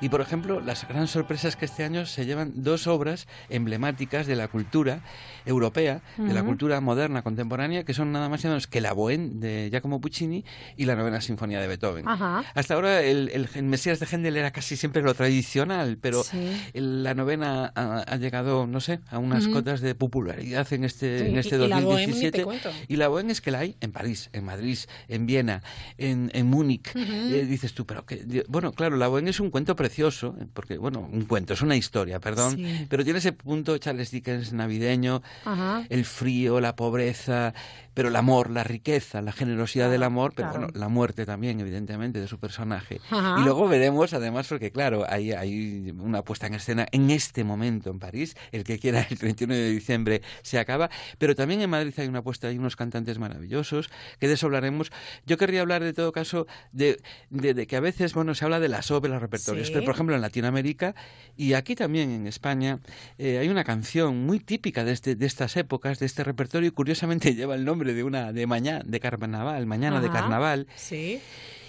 y, por ejemplo, las grandes sorpresas que este año se llevan dos obras emblemáticas de la cultura europea, uh -huh. de la cultura moderna, contemporánea, que son nada más y nada menos que la Bohème de Giacomo Puccini y la Novena Sinfonía de Beethoven. Hasta ahora el, el, el, Mesías de Händel era casi siempre lo tradicional, pero sí. la novena ha, ha, llegado, no sé, a unas uh -huh. cotas de popularidad en este, sí, en este y, 2017. Y la, Bohème es que la hay en París, en Madrid, en Viena, en, en Múnich. Eh, dices tú, pero que... Bueno, claro, la Bohème es un cuento precioso, porque, bueno, un cuento, es una historia, perdón, sí. pero tiene ese punto Charles Dickens navideño, Ajá. el frío, la pobreza, pero el amor, la riqueza, la generosidad del amor, pero claro. bueno, la muerte también, evidentemente, de su personaje. Ajá. Y luego veremos, además, porque claro, hay, hay una puesta en escena en este momento en París, el que quiera el 31 de diciembre se acaba, pero también en Madrid hay una puesta, hay unos cantantes maravillosos, que de eso hablaremos. Yo querría hablar, de todo caso, de, de, de que a veces, bueno, se habla de las óperas, los repertorios, sí. pero por ejemplo en Latinoamérica y aquí también en España eh, hay una canción muy típica de, este, de estas épocas, de este repertorio, y curiosamente lleva el nombre de una de mañana de carnaval, mañana Ajá, de carnaval. Sí.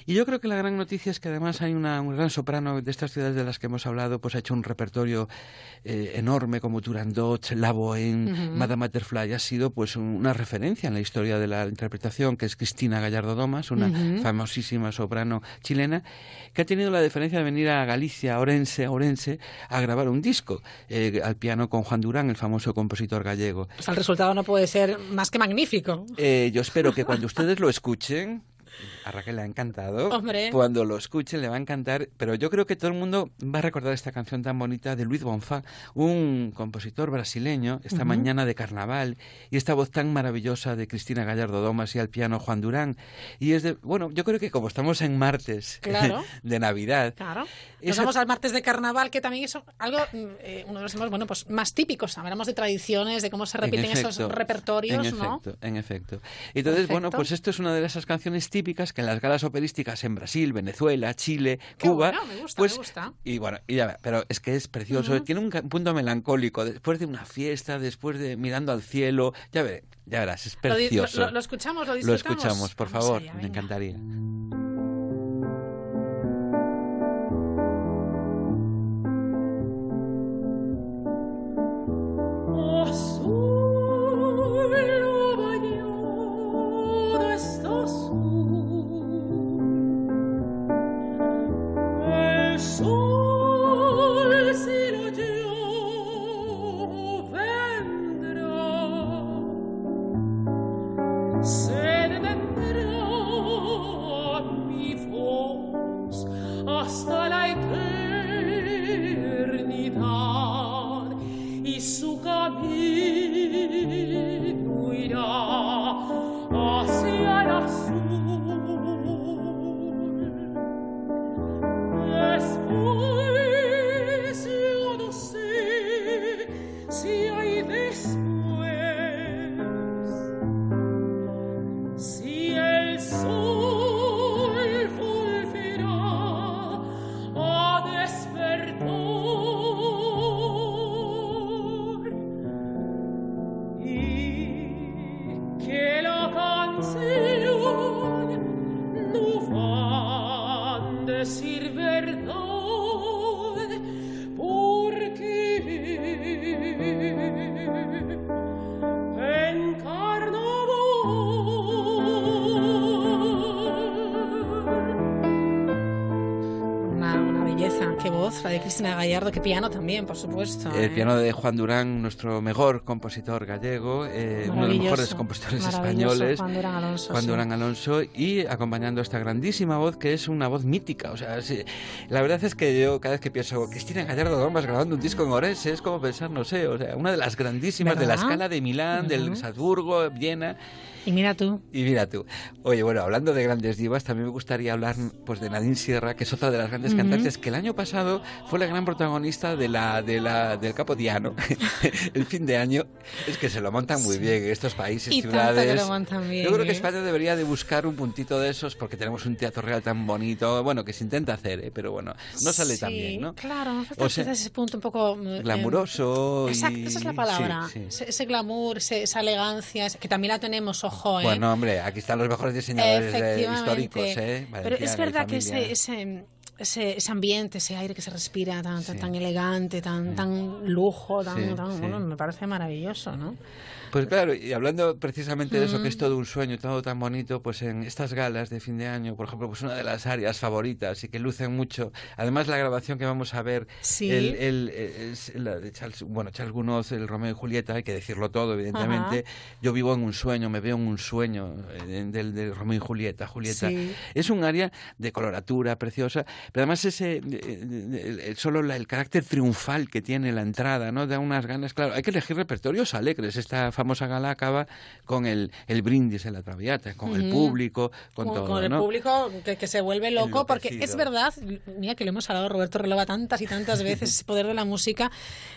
Y yo creo que la gran noticia es que además hay una, un gran soprano de estas ciudades de las que hemos hablado, pues ha hecho un repertorio eh, enorme como Turandot, La Bohème, uh -huh. Madame Butterfly, ha sido pues una referencia en la historia de la interpretación, que es Cristina Gallardo Domas, una uh -huh. famosísima soprano chilena, que ha tenido la diferencia de venir a Galicia, a Orense, a Orense, a grabar un disco eh, al piano con Juan Durán, el famoso compositor gallego. Pues el resultado no puede ser más que magnífico. Eh, yo espero que cuando ustedes lo escuchen, a Raquel le ha encantado. Hombre. Cuando lo escuchen le va a encantar, pero yo creo que todo el mundo va a recordar esta canción tan bonita de Luis Bonfá, un compositor brasileño, esta uh -huh. mañana de carnaval, y esta voz tan maravillosa de Cristina Gallardo Domas y al piano Juan Durán. Y es de, bueno, yo creo que como estamos en martes claro. de Navidad. Claro. Nos esa... vamos al martes de carnaval, que también es algo, eh, uno de los temas, bueno, pues más típicos. Hablamos de tradiciones, de cómo se repiten efecto, esos repertorios, en ¿no? Efecto, en efecto. Entonces, Perfecto. bueno, pues esto es una de esas canciones típicas que en las galas operísticas en Brasil, Venezuela, Chile, Cuba. Bueno, me gusta, pues. Y bueno, y ya, pero es que es precioso. Tiene un punto melancólico. Después de una fiesta, después de mirando al cielo, ya, veré, ya verás, es precioso. Lo, lo, lo escuchamos, lo escuchamos, por favor, me encantaría. azul lo bañó de estos soul. Cristina Gallardo, que piano también, por supuesto. El ¿eh? piano de Juan Durán, nuestro mejor compositor gallego, eh, uno de los mejores compositores españoles. Juan Durán Alonso. Juan Durán Alonso, y acompañando esta grandísima voz que es una voz mítica. O sea, sí, la verdad es que yo cada vez que pienso, Cristina Gallardo Dormas grabando un disco en Orense, es como pensar, no sé, o sea, una de las grandísimas de la escala de Milán, del Salzburgo, Viena. Y mira tú. Y mira tú. Oye, bueno, hablando de grandes divas, también me gustaría hablar pues de Nadine Sierra, que es otra de las grandes cantantes, que el año pasado fue la gran protagonista de la, de la, del Capodiano. el fin de año es que se lo montan muy bien estos países, y ciudades. que lo montan bien, Yo creo que ¿eh? España debería de buscar un puntito de esos porque tenemos un teatro real tan bonito, bueno, que se intenta hacer, ¿eh? pero bueno, no sale tan Sí, bien, ¿no? Claro, me falta O sea, ese punto un poco... eh, glamuroso y- Exacto, esa es la palabra. sí, sí. Ese, ese glamour, ese- esa elegancia, que también la tenemos, ojo, ¿eh? Bueno, hombre, aquí están los mejores diseñadores históricos, ¿eh? Pero es verdad que ese, ese, ese, ese ambiente, ese aire que se respira tan, tan, tan elegante, tan, tan lujo, tan, Sí, tan- bueno, me parece maravilloso, ¿no? Pues claro, y hablando precisamente de eso, que es Mm. todo un sueño, todo tan bonito, pues en estas galas de fin de año, por ejemplo, pues una de las áreas favoritas y que lucen mucho, además la grabación que vamos a ver, Sí. el, la de Charles, bueno, Charles Gounod, el Romeo y Julieta, hay que decirlo todo, evidentemente, yo vivo en un sueño, me veo en un sueño eh, del, del Romeo y Julieta, Julieta, Sí. es un área de coloratura preciosa, pero además ese, eh, el- solo la- el carácter triunfal que tiene la entrada, ¿no? Da unas ganas, claro, hay que elegir repertorios alegres. Esta famosa gala acaba con el, el brindis en la Traviata, con el Ujú. público, con, con, todo, con el ¿no? público que, que se vuelve loco, porque es verdad, mira que lo hemos hablado Roberto Relova tantas y tantas veces, ese poder de la música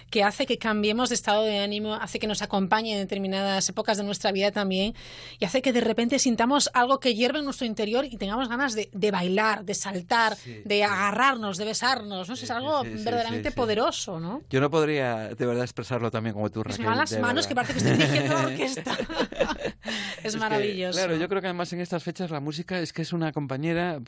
que hace que cambiemos de estado de ánimo, hace que nos acompañe en determinadas épocas de nuestra vida también y hace que de repente sintamos algo que hierve en nuestro interior y tengamos ganas de, de bailar, de saltar, de agarrarnos, de besarnos, ¿no? Eso es algo sí, sí, verdaderamente sí, sí. poderoso, ¿no? Yo no podría de verdad expresarlo también como tú, Raquel. las de manos verdad. que parece que estoy la orquesta. es que, maravilloso. claro, yo creo que además en estas fechas la música es que es una compañera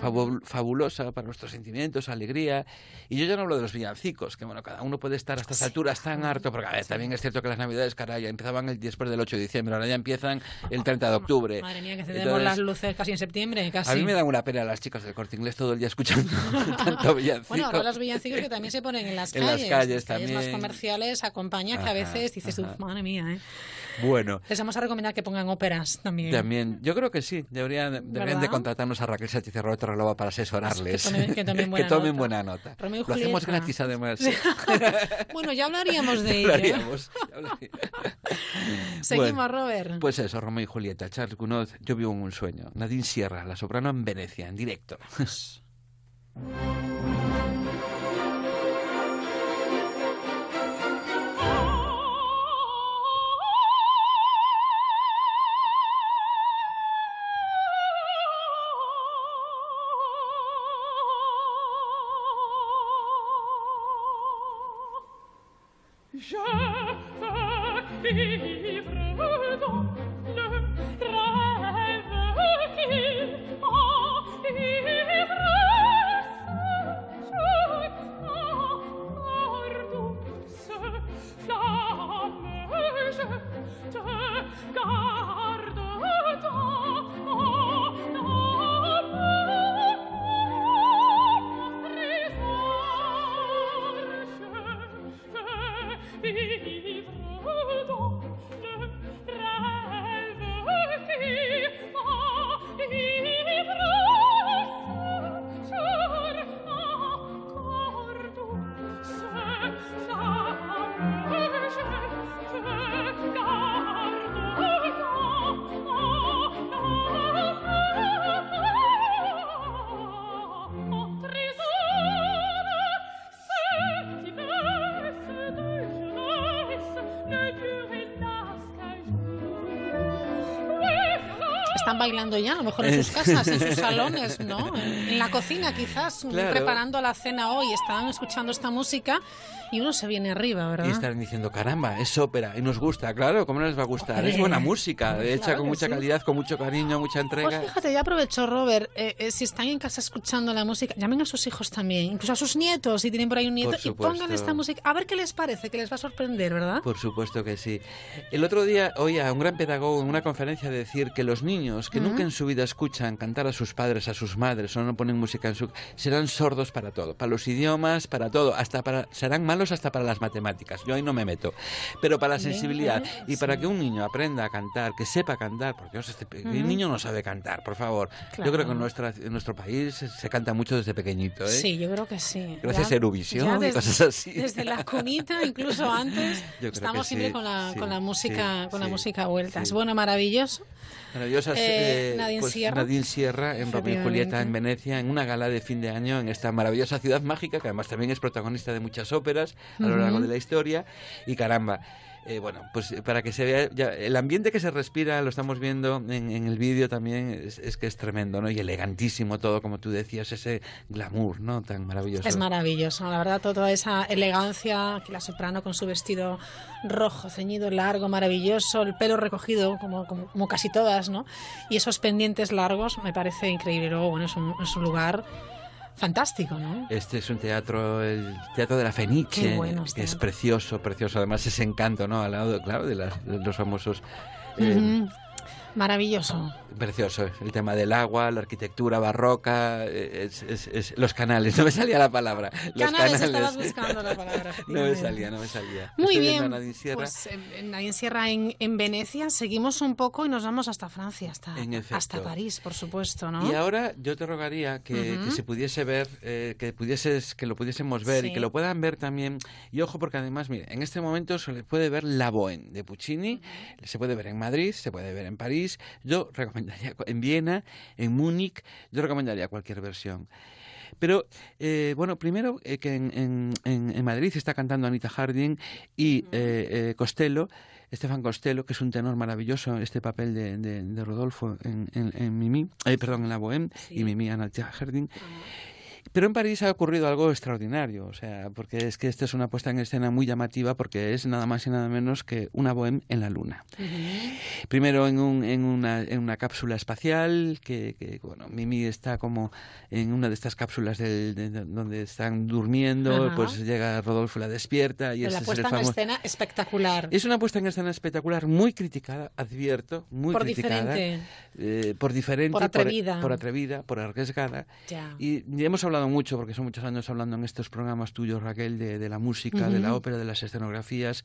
fabu- fabulosa para nuestros sentimientos, alegría. Y yo ya no hablo de los villancicos, que bueno, cada uno puede estar a estas alturas tan harto, porque a ver, también es cierto que las navidades, caray, ya empezaban el, después del 8 de diciembre, ahora ya empiezan el 30 de octubre. Madre mía, que tenemos las luces casi en septiembre, casi. A mí me dan una pena las chicas del corte inglés todo el día escuchando tanto villancico. Bueno, ahora los villancicos que también se ponen en las En calles. calles las calles también. comerciales acompaña que a veces dices, ajá. "Uf, madre mía, ¿eh? Bueno, Les vamos a recomendar que pongan óperas también. también, yo creo que sí, deberían, deberían de contratarnos a Raquel Sánchez y Roberto Relova para asesorarles. Que tomen- que tomen buena tomen nota. buena nota. Romeo Lo hacemos gratis además. bueno, ya hablaríamos de Lo ello. haríamos, ya hablaríamos. Seguimos, Bueno, Robert. Pues eso, Romeo y Julieta, Charles Gounod, Yo vivo en un sueño. Nadine Sierra, la soprano en Venecia, en directo. Están bailando ya, a lo mejor en sus casas, en sus salones, ¿no? En, en la cocina quizás, Claro. preparando la cena hoy, están escuchando esta música y uno se viene arriba, ¿verdad? Y estarán diciendo, caramba, es ópera y nos gusta, claro, ¿cómo no les va a gustar? Hombre. Es buena música, hecha Claro con que mucha sí. calidad, con mucho cariño, mucha entrega. Pues fíjate, ya aprovecho, Robert, eh, eh, si están en casa escuchando la música, llamen a sus hijos también, incluso a sus nietos, si tienen por ahí un nieto, y pongan esta música, a ver qué les parece, que les va a sorprender, ¿verdad? Por supuesto que sí. El otro día oía a un gran pedagogo en una conferencia decir que los niños que nunca en su vida escuchan cantar a sus padres, a sus madres o no ponen música en su... serán sordos para todo, para los idiomas, para todo, hasta para serán malos hasta para las matemáticas. Yo ahí no me meto. Pero para la sensibilidad bien, y para que un niño aprenda a cantar, que sepa cantar, porque Dios, este el niño no sabe cantar, por favor. Claro. Yo creo que en, nuestra, en nuestro país se, canta mucho desde pequeñito, ¿eh? Sí, yo creo que sí. Gracias Ya- a Eurovisión y cosas así. Desde la cunita, incluso antes, estamos siempre sí, con la, sí, con la música, con la música a vueltas. Bueno, maravilloso. Maravillosas. Eh, eh, Nadine pues, Sierra. Nadine Sierra en Romeo y Julieta en Venecia, en una gala de fin de año en esta maravillosa ciudad mágica, que además también es protagonista de muchas óperas a lo largo de la historia. Y caramba. Eh, bueno, pues eh, para que se vea, ya, el ambiente que se respira, lo estamos viendo en, en el vídeo también, es, es que es tremendo, ¿no? Y elegantísimo todo, como tú decías, ese glamour, ¿no? Tan maravilloso. Es maravilloso, la verdad, toda esa elegancia, aquí la soprano con su vestido rojo, ceñido, largo, maravilloso, el pelo recogido, como, como, como casi todas, ¿no? Y esos pendientes largos, me parece increíble. Luego, bueno, es un, es un lugar fantástico, ¿no? Este es un teatro, el Teatro de la bueno que es precioso, precioso. Además, ese encanto, ¿no? Al lado, claro, de, las- de los famosos. eh. Maravilloso. Precioso, el tema del agua, la arquitectura barroca, eh, es- es- es- los canales, no me salía la palabra. Los Canales, estabas buscando la palabra. no me salía, no me salía. Muy Estoy bien. a Nadine Sierra. Pues Nadine Sierra en, en Venecia seguimos un poco y nos vamos hasta Francia, hasta, hasta París, por supuesto, ¿no? Y ahora yo te rogaría que, se pudiese ver, eh, que pudieses, que lo pudiésemos ver y que lo puedan ver también. Y ojo, porque además, mire, en este momento se le puede ver La Bohème de Puccini, se puede ver en Madrid, se puede ver en París. Yo recomendaría en Viena, en Múnich, yo recomendaría cualquier versión. Pero, eh, bueno, primero eh, que en, en- en- Madrid está cantando Anita Harding y eh, Costello, Estefan Costello, que es un tenor maravilloso, este papel de, de- de Rodolfo en, en- Mimi, eh, perdón, en La Bohème, y Mimi Anita Harding. Pero en París ha ocurrido algo extraordinario, o sea, porque es que esta es una puesta en escena muy llamativa porque es nada más y nada menos que una bohème en la luna. Primero en, un, en, una, en una cápsula espacial, que, que, bueno, Mimi está como en una de estas cápsulas del- de- de- donde están durmiendo, pues llega Rodolfo, la despierta y Pero ese la es el puesta en famoso... escena espectacular. Es una puesta en escena espectacular, muy criticada, advierto, muy Por criticada. diferente. eh, por diferente, Por atrevida. por, atrevida, por arriesgada. Ya. Y ya hemos hablado mucho, porque son muchos años hablando en estos programas tuyos, Raquel, de, de la música, de la ópera, de las escenografías,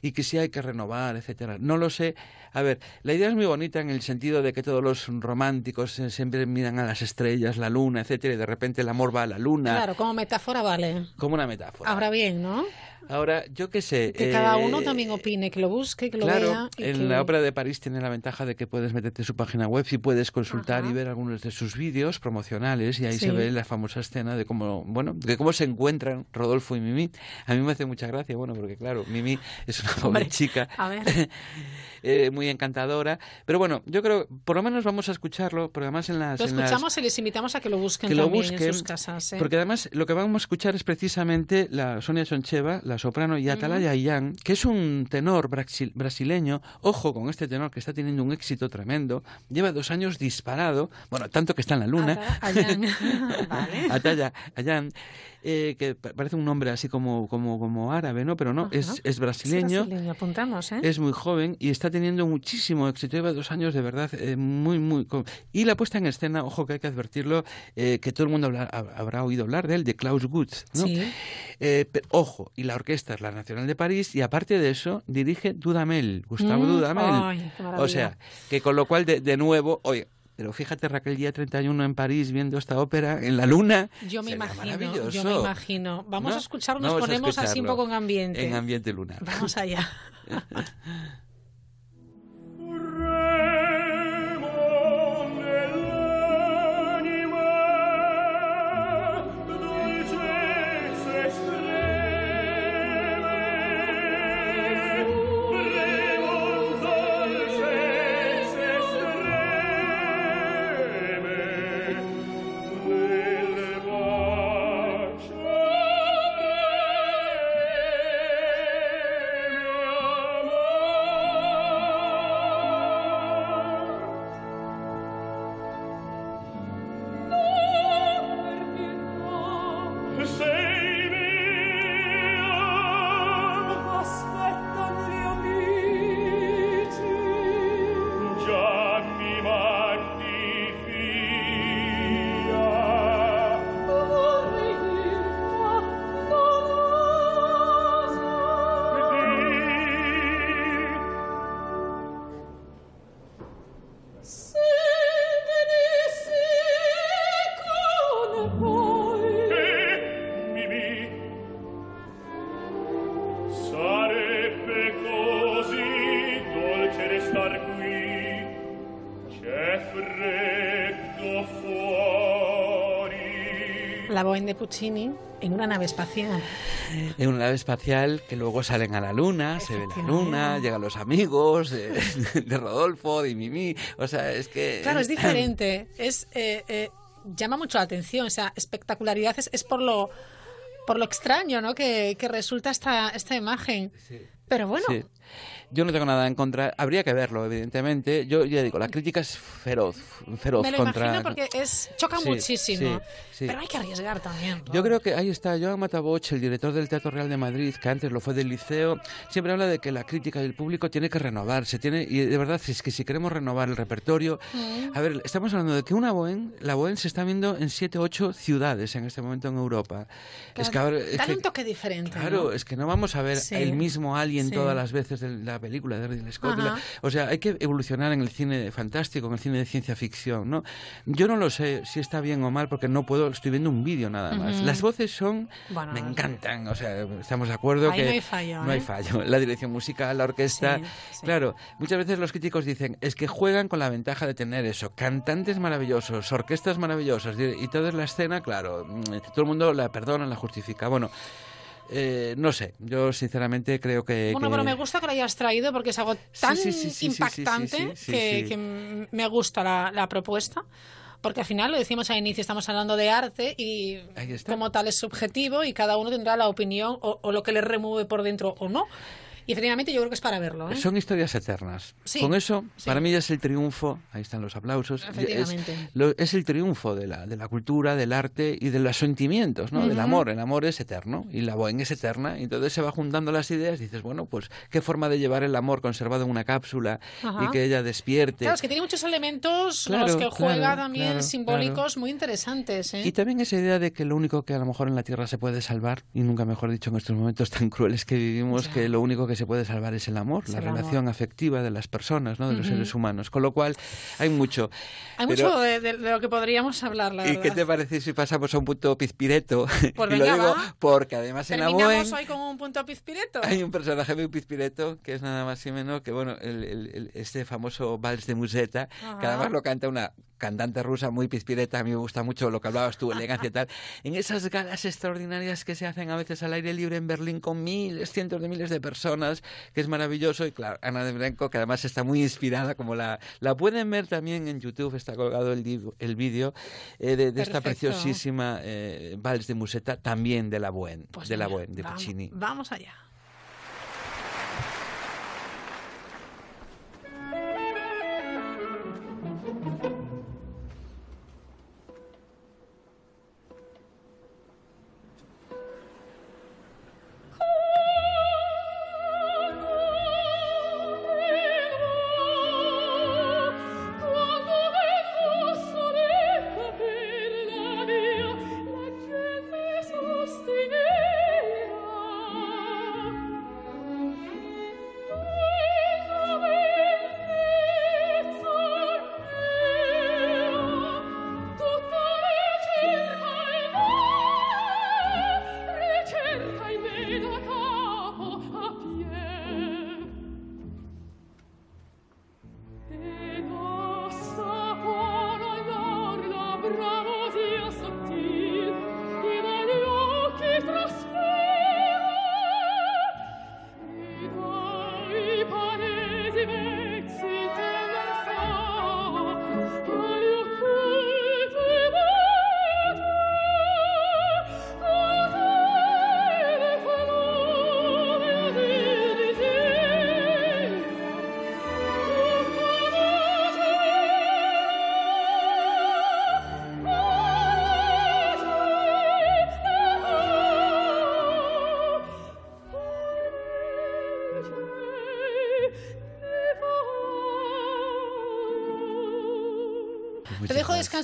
y que si hay que renovar, etcétera. No lo sé. A ver, la idea es muy bonita en el sentido de que todos los románticos siempre miran a las estrellas, la luna, etcétera, y de repente el amor va a la luna, Claro, como metáfora vale. como una metáfora. Ahora bien, ¿no? Ahora, yo qué sé. Que cada eh, uno también opine, que lo busque, que lo vea. y en que- la Ópera de París tiene la ventaja de que puedes meterte en su página web y puedes consultar y ver algunos de sus vídeos promocionales y ahí Sí. se ve la famosa escena de cómo, bueno, de cómo se encuentran Rodolfo y Mimi. A mí me hace mucha gracia, bueno, porque claro, Mimi es una Hombre, joven chica A ver. eh, muy encantadora, pero bueno, yo creo, por lo menos vamos a escucharlo, porque además en las... Lo en las- escuchamos y les invitamos a que lo busquen que lo también busquen, en sus casas. ¿eh? porque además lo que vamos a escuchar es precisamente la Sonia Soncheva, la soprano, y Atalaya Ayán, que es un tenor brasil- brasileño. Ojo con este tenor que está teniendo un éxito tremendo. Lleva dos años disparado, bueno, tanto que está en la luna. Ata- Ayán. vale. Ataya Ayán, eh, que pa- parece un nombre así como, como, como árabe, ¿no? Pero no, Ajá. es, es brasileño. Es brasileño, apuntamos, ¿eh? Es muy joven y está teniendo muchísimo éxito. Lleva dos años de verdad eh, muy, muy. Y la puesta en escena, ojo que hay que advertirlo, eh, que todo el mundo habla- hab- habrá oído hablar de él, de Klaus Gutz. ¿no? Sí. Ojo, y la orquesta es la Nacional de París y aparte de eso dirige Dudamel, Gustavo Mm, Dudamel. ay, qué o sea, que con lo cual de, de nuevo, oye. Pero fíjate, Raquel, día 31 en París viendo esta ópera en la luna. Yo me imagino, yo me imagino. Vamos ¿No? a escucharlo, nos Vamos ponemos así un poco en ambiente. En ambiente lunar. Vamos allá. la Bohème de Puccini en una nave espacial. En una nave espacial que luego salen a la luna, se ve la luna, llegan los amigos de, de Rodolfo, de Mimi. O sea, es que. Claro, es diferente. Es, eh, eh, llama mucho la atención. O sea, espectacularidad es, es por lo por lo extraño, ¿no? Que, que resulta esta, esta imagen. Pero bueno. Sí. Yo no tengo nada en contra. Habría que verlo, evidentemente. Yo ya digo, la crítica es feroz, feroz Me lo contra. imagino porque es, choca Sí, muchísimo. sí, sí. Pero hay que arriesgar también. Yo creo que ahí está Joan Mataboch, el director del Teatro Real de Madrid, que antes lo fue del Liceo, siempre habla de que la crítica y el público tiene que renovarse, tiene y de verdad es que si queremos renovar el repertorio, Mm. a ver, estamos hablando de que una Bohème, la Bohème se está viendo en siete, ocho ciudades en este momento en Europa. es que ahora es que- un toque diferente. Claro, ¿no? es que no vamos a ver el mismo Alien todas las veces de la película de Ridley Scott. la- o sea, hay que evolucionar en el cine fantástico, en el cine de ciencia ficción, ¿no? Yo no lo sé si está bien o mal porque no puedo, estoy viendo un vídeo nada más. Ujú. Las voces son, Bueno, me encantan, o sea, estamos de acuerdo Ahí que no hay fallo, no hay ¿eh? fallo. La dirección musical, la orquesta, Sí, sí. claro, muchas veces los críticos dicen es que juegan con la ventaja de tener eso, cantantes maravillosos, orquestas maravillosas y y toda la escena, claro, mm, todo el mundo la perdona, la justifica. Bueno. Eh, no sé, yo sinceramente creo que... Bueno, que- pero me gusta que lo hayas traído porque es algo tan sí, sí, sí, sí, sí, impactante que, me gusta la, la propuesta. Porque al final, lo decimos al inicio, estamos hablando de arte y como tal es subjetivo y cada uno tendrá la opinión o, o lo que le remueve por dentro o no. Y efectivamente yo creo que es para verlo. ¿eh? Son historias eternas. Sí, Con eso, sí. para mí ya es el triunfo, ahí están los aplausos, es, lo- es el triunfo de la, de la cultura, del arte y de los sentimientos, ¿no? Del Ujú. amor. El amor es eterno y la bohème es eterna. Y entonces se va juntando las ideas y dices, bueno, pues qué forma de llevar el amor conservado en una cápsula Ajá. y que ella despierte. Claro, es que tiene muchos elementos Claro, los que juega claro, también claro, simbólicos muy interesantes. ¿eh? Y también esa idea de que lo único que a lo mejor en la Tierra se puede salvar, y nunca mejor dicho en estos momentos tan crueles que vivimos, Ya. que lo único que se puede salvar es el amor, Es la el amor. relación afectiva de las personas, ¿no? de los Ujú. seres humanos. Con lo cual, hay mucho. Hay Pero- mucho de, de- de lo que podríamos hablar, la ¿Y verdad. qué te parece si pasamos a un punto pizpireto? Pues y lo venga, digo va. porque además en la Terminamos hoy con un punto pizpireto. hay un personaje muy pizpireto que es nada más y menos que, bueno, el, el- este famoso vals de Musetta, que Ajá. además lo canta una cantante rusa muy pizpireta, a mí me gusta mucho lo que hablabas tú, elegancia y tal, en esas galas extraordinarias que se hacen a veces al aire libre en Berlín con miles, cientos de miles de personas, que es maravilloso, y claro, Ana de Brenco, que además está muy inspirada, como la, la pueden ver también en YouTube, está colgado el, el vídeo eh, de, de esta preciosísima eh, vals de Musetta, también de la Bohème, Pues de la Bohème, de vamos- Puccini. Vamos allá.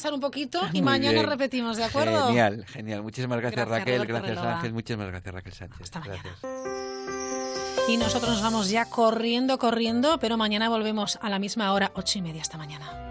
Descansar un poquito y Muy mañana bien. repetimos, ¿de acuerdo? Genial, genial. Muchísimas gracias, Gracias, Raquel. Roberto Gracias. Ángel. Muchísimas gracias, Raquel Sánchez. gracias. Y nosotros nos vamos ya corriendo, corriendo, pero mañana volvemos a la misma hora, ocho y media esta mañana.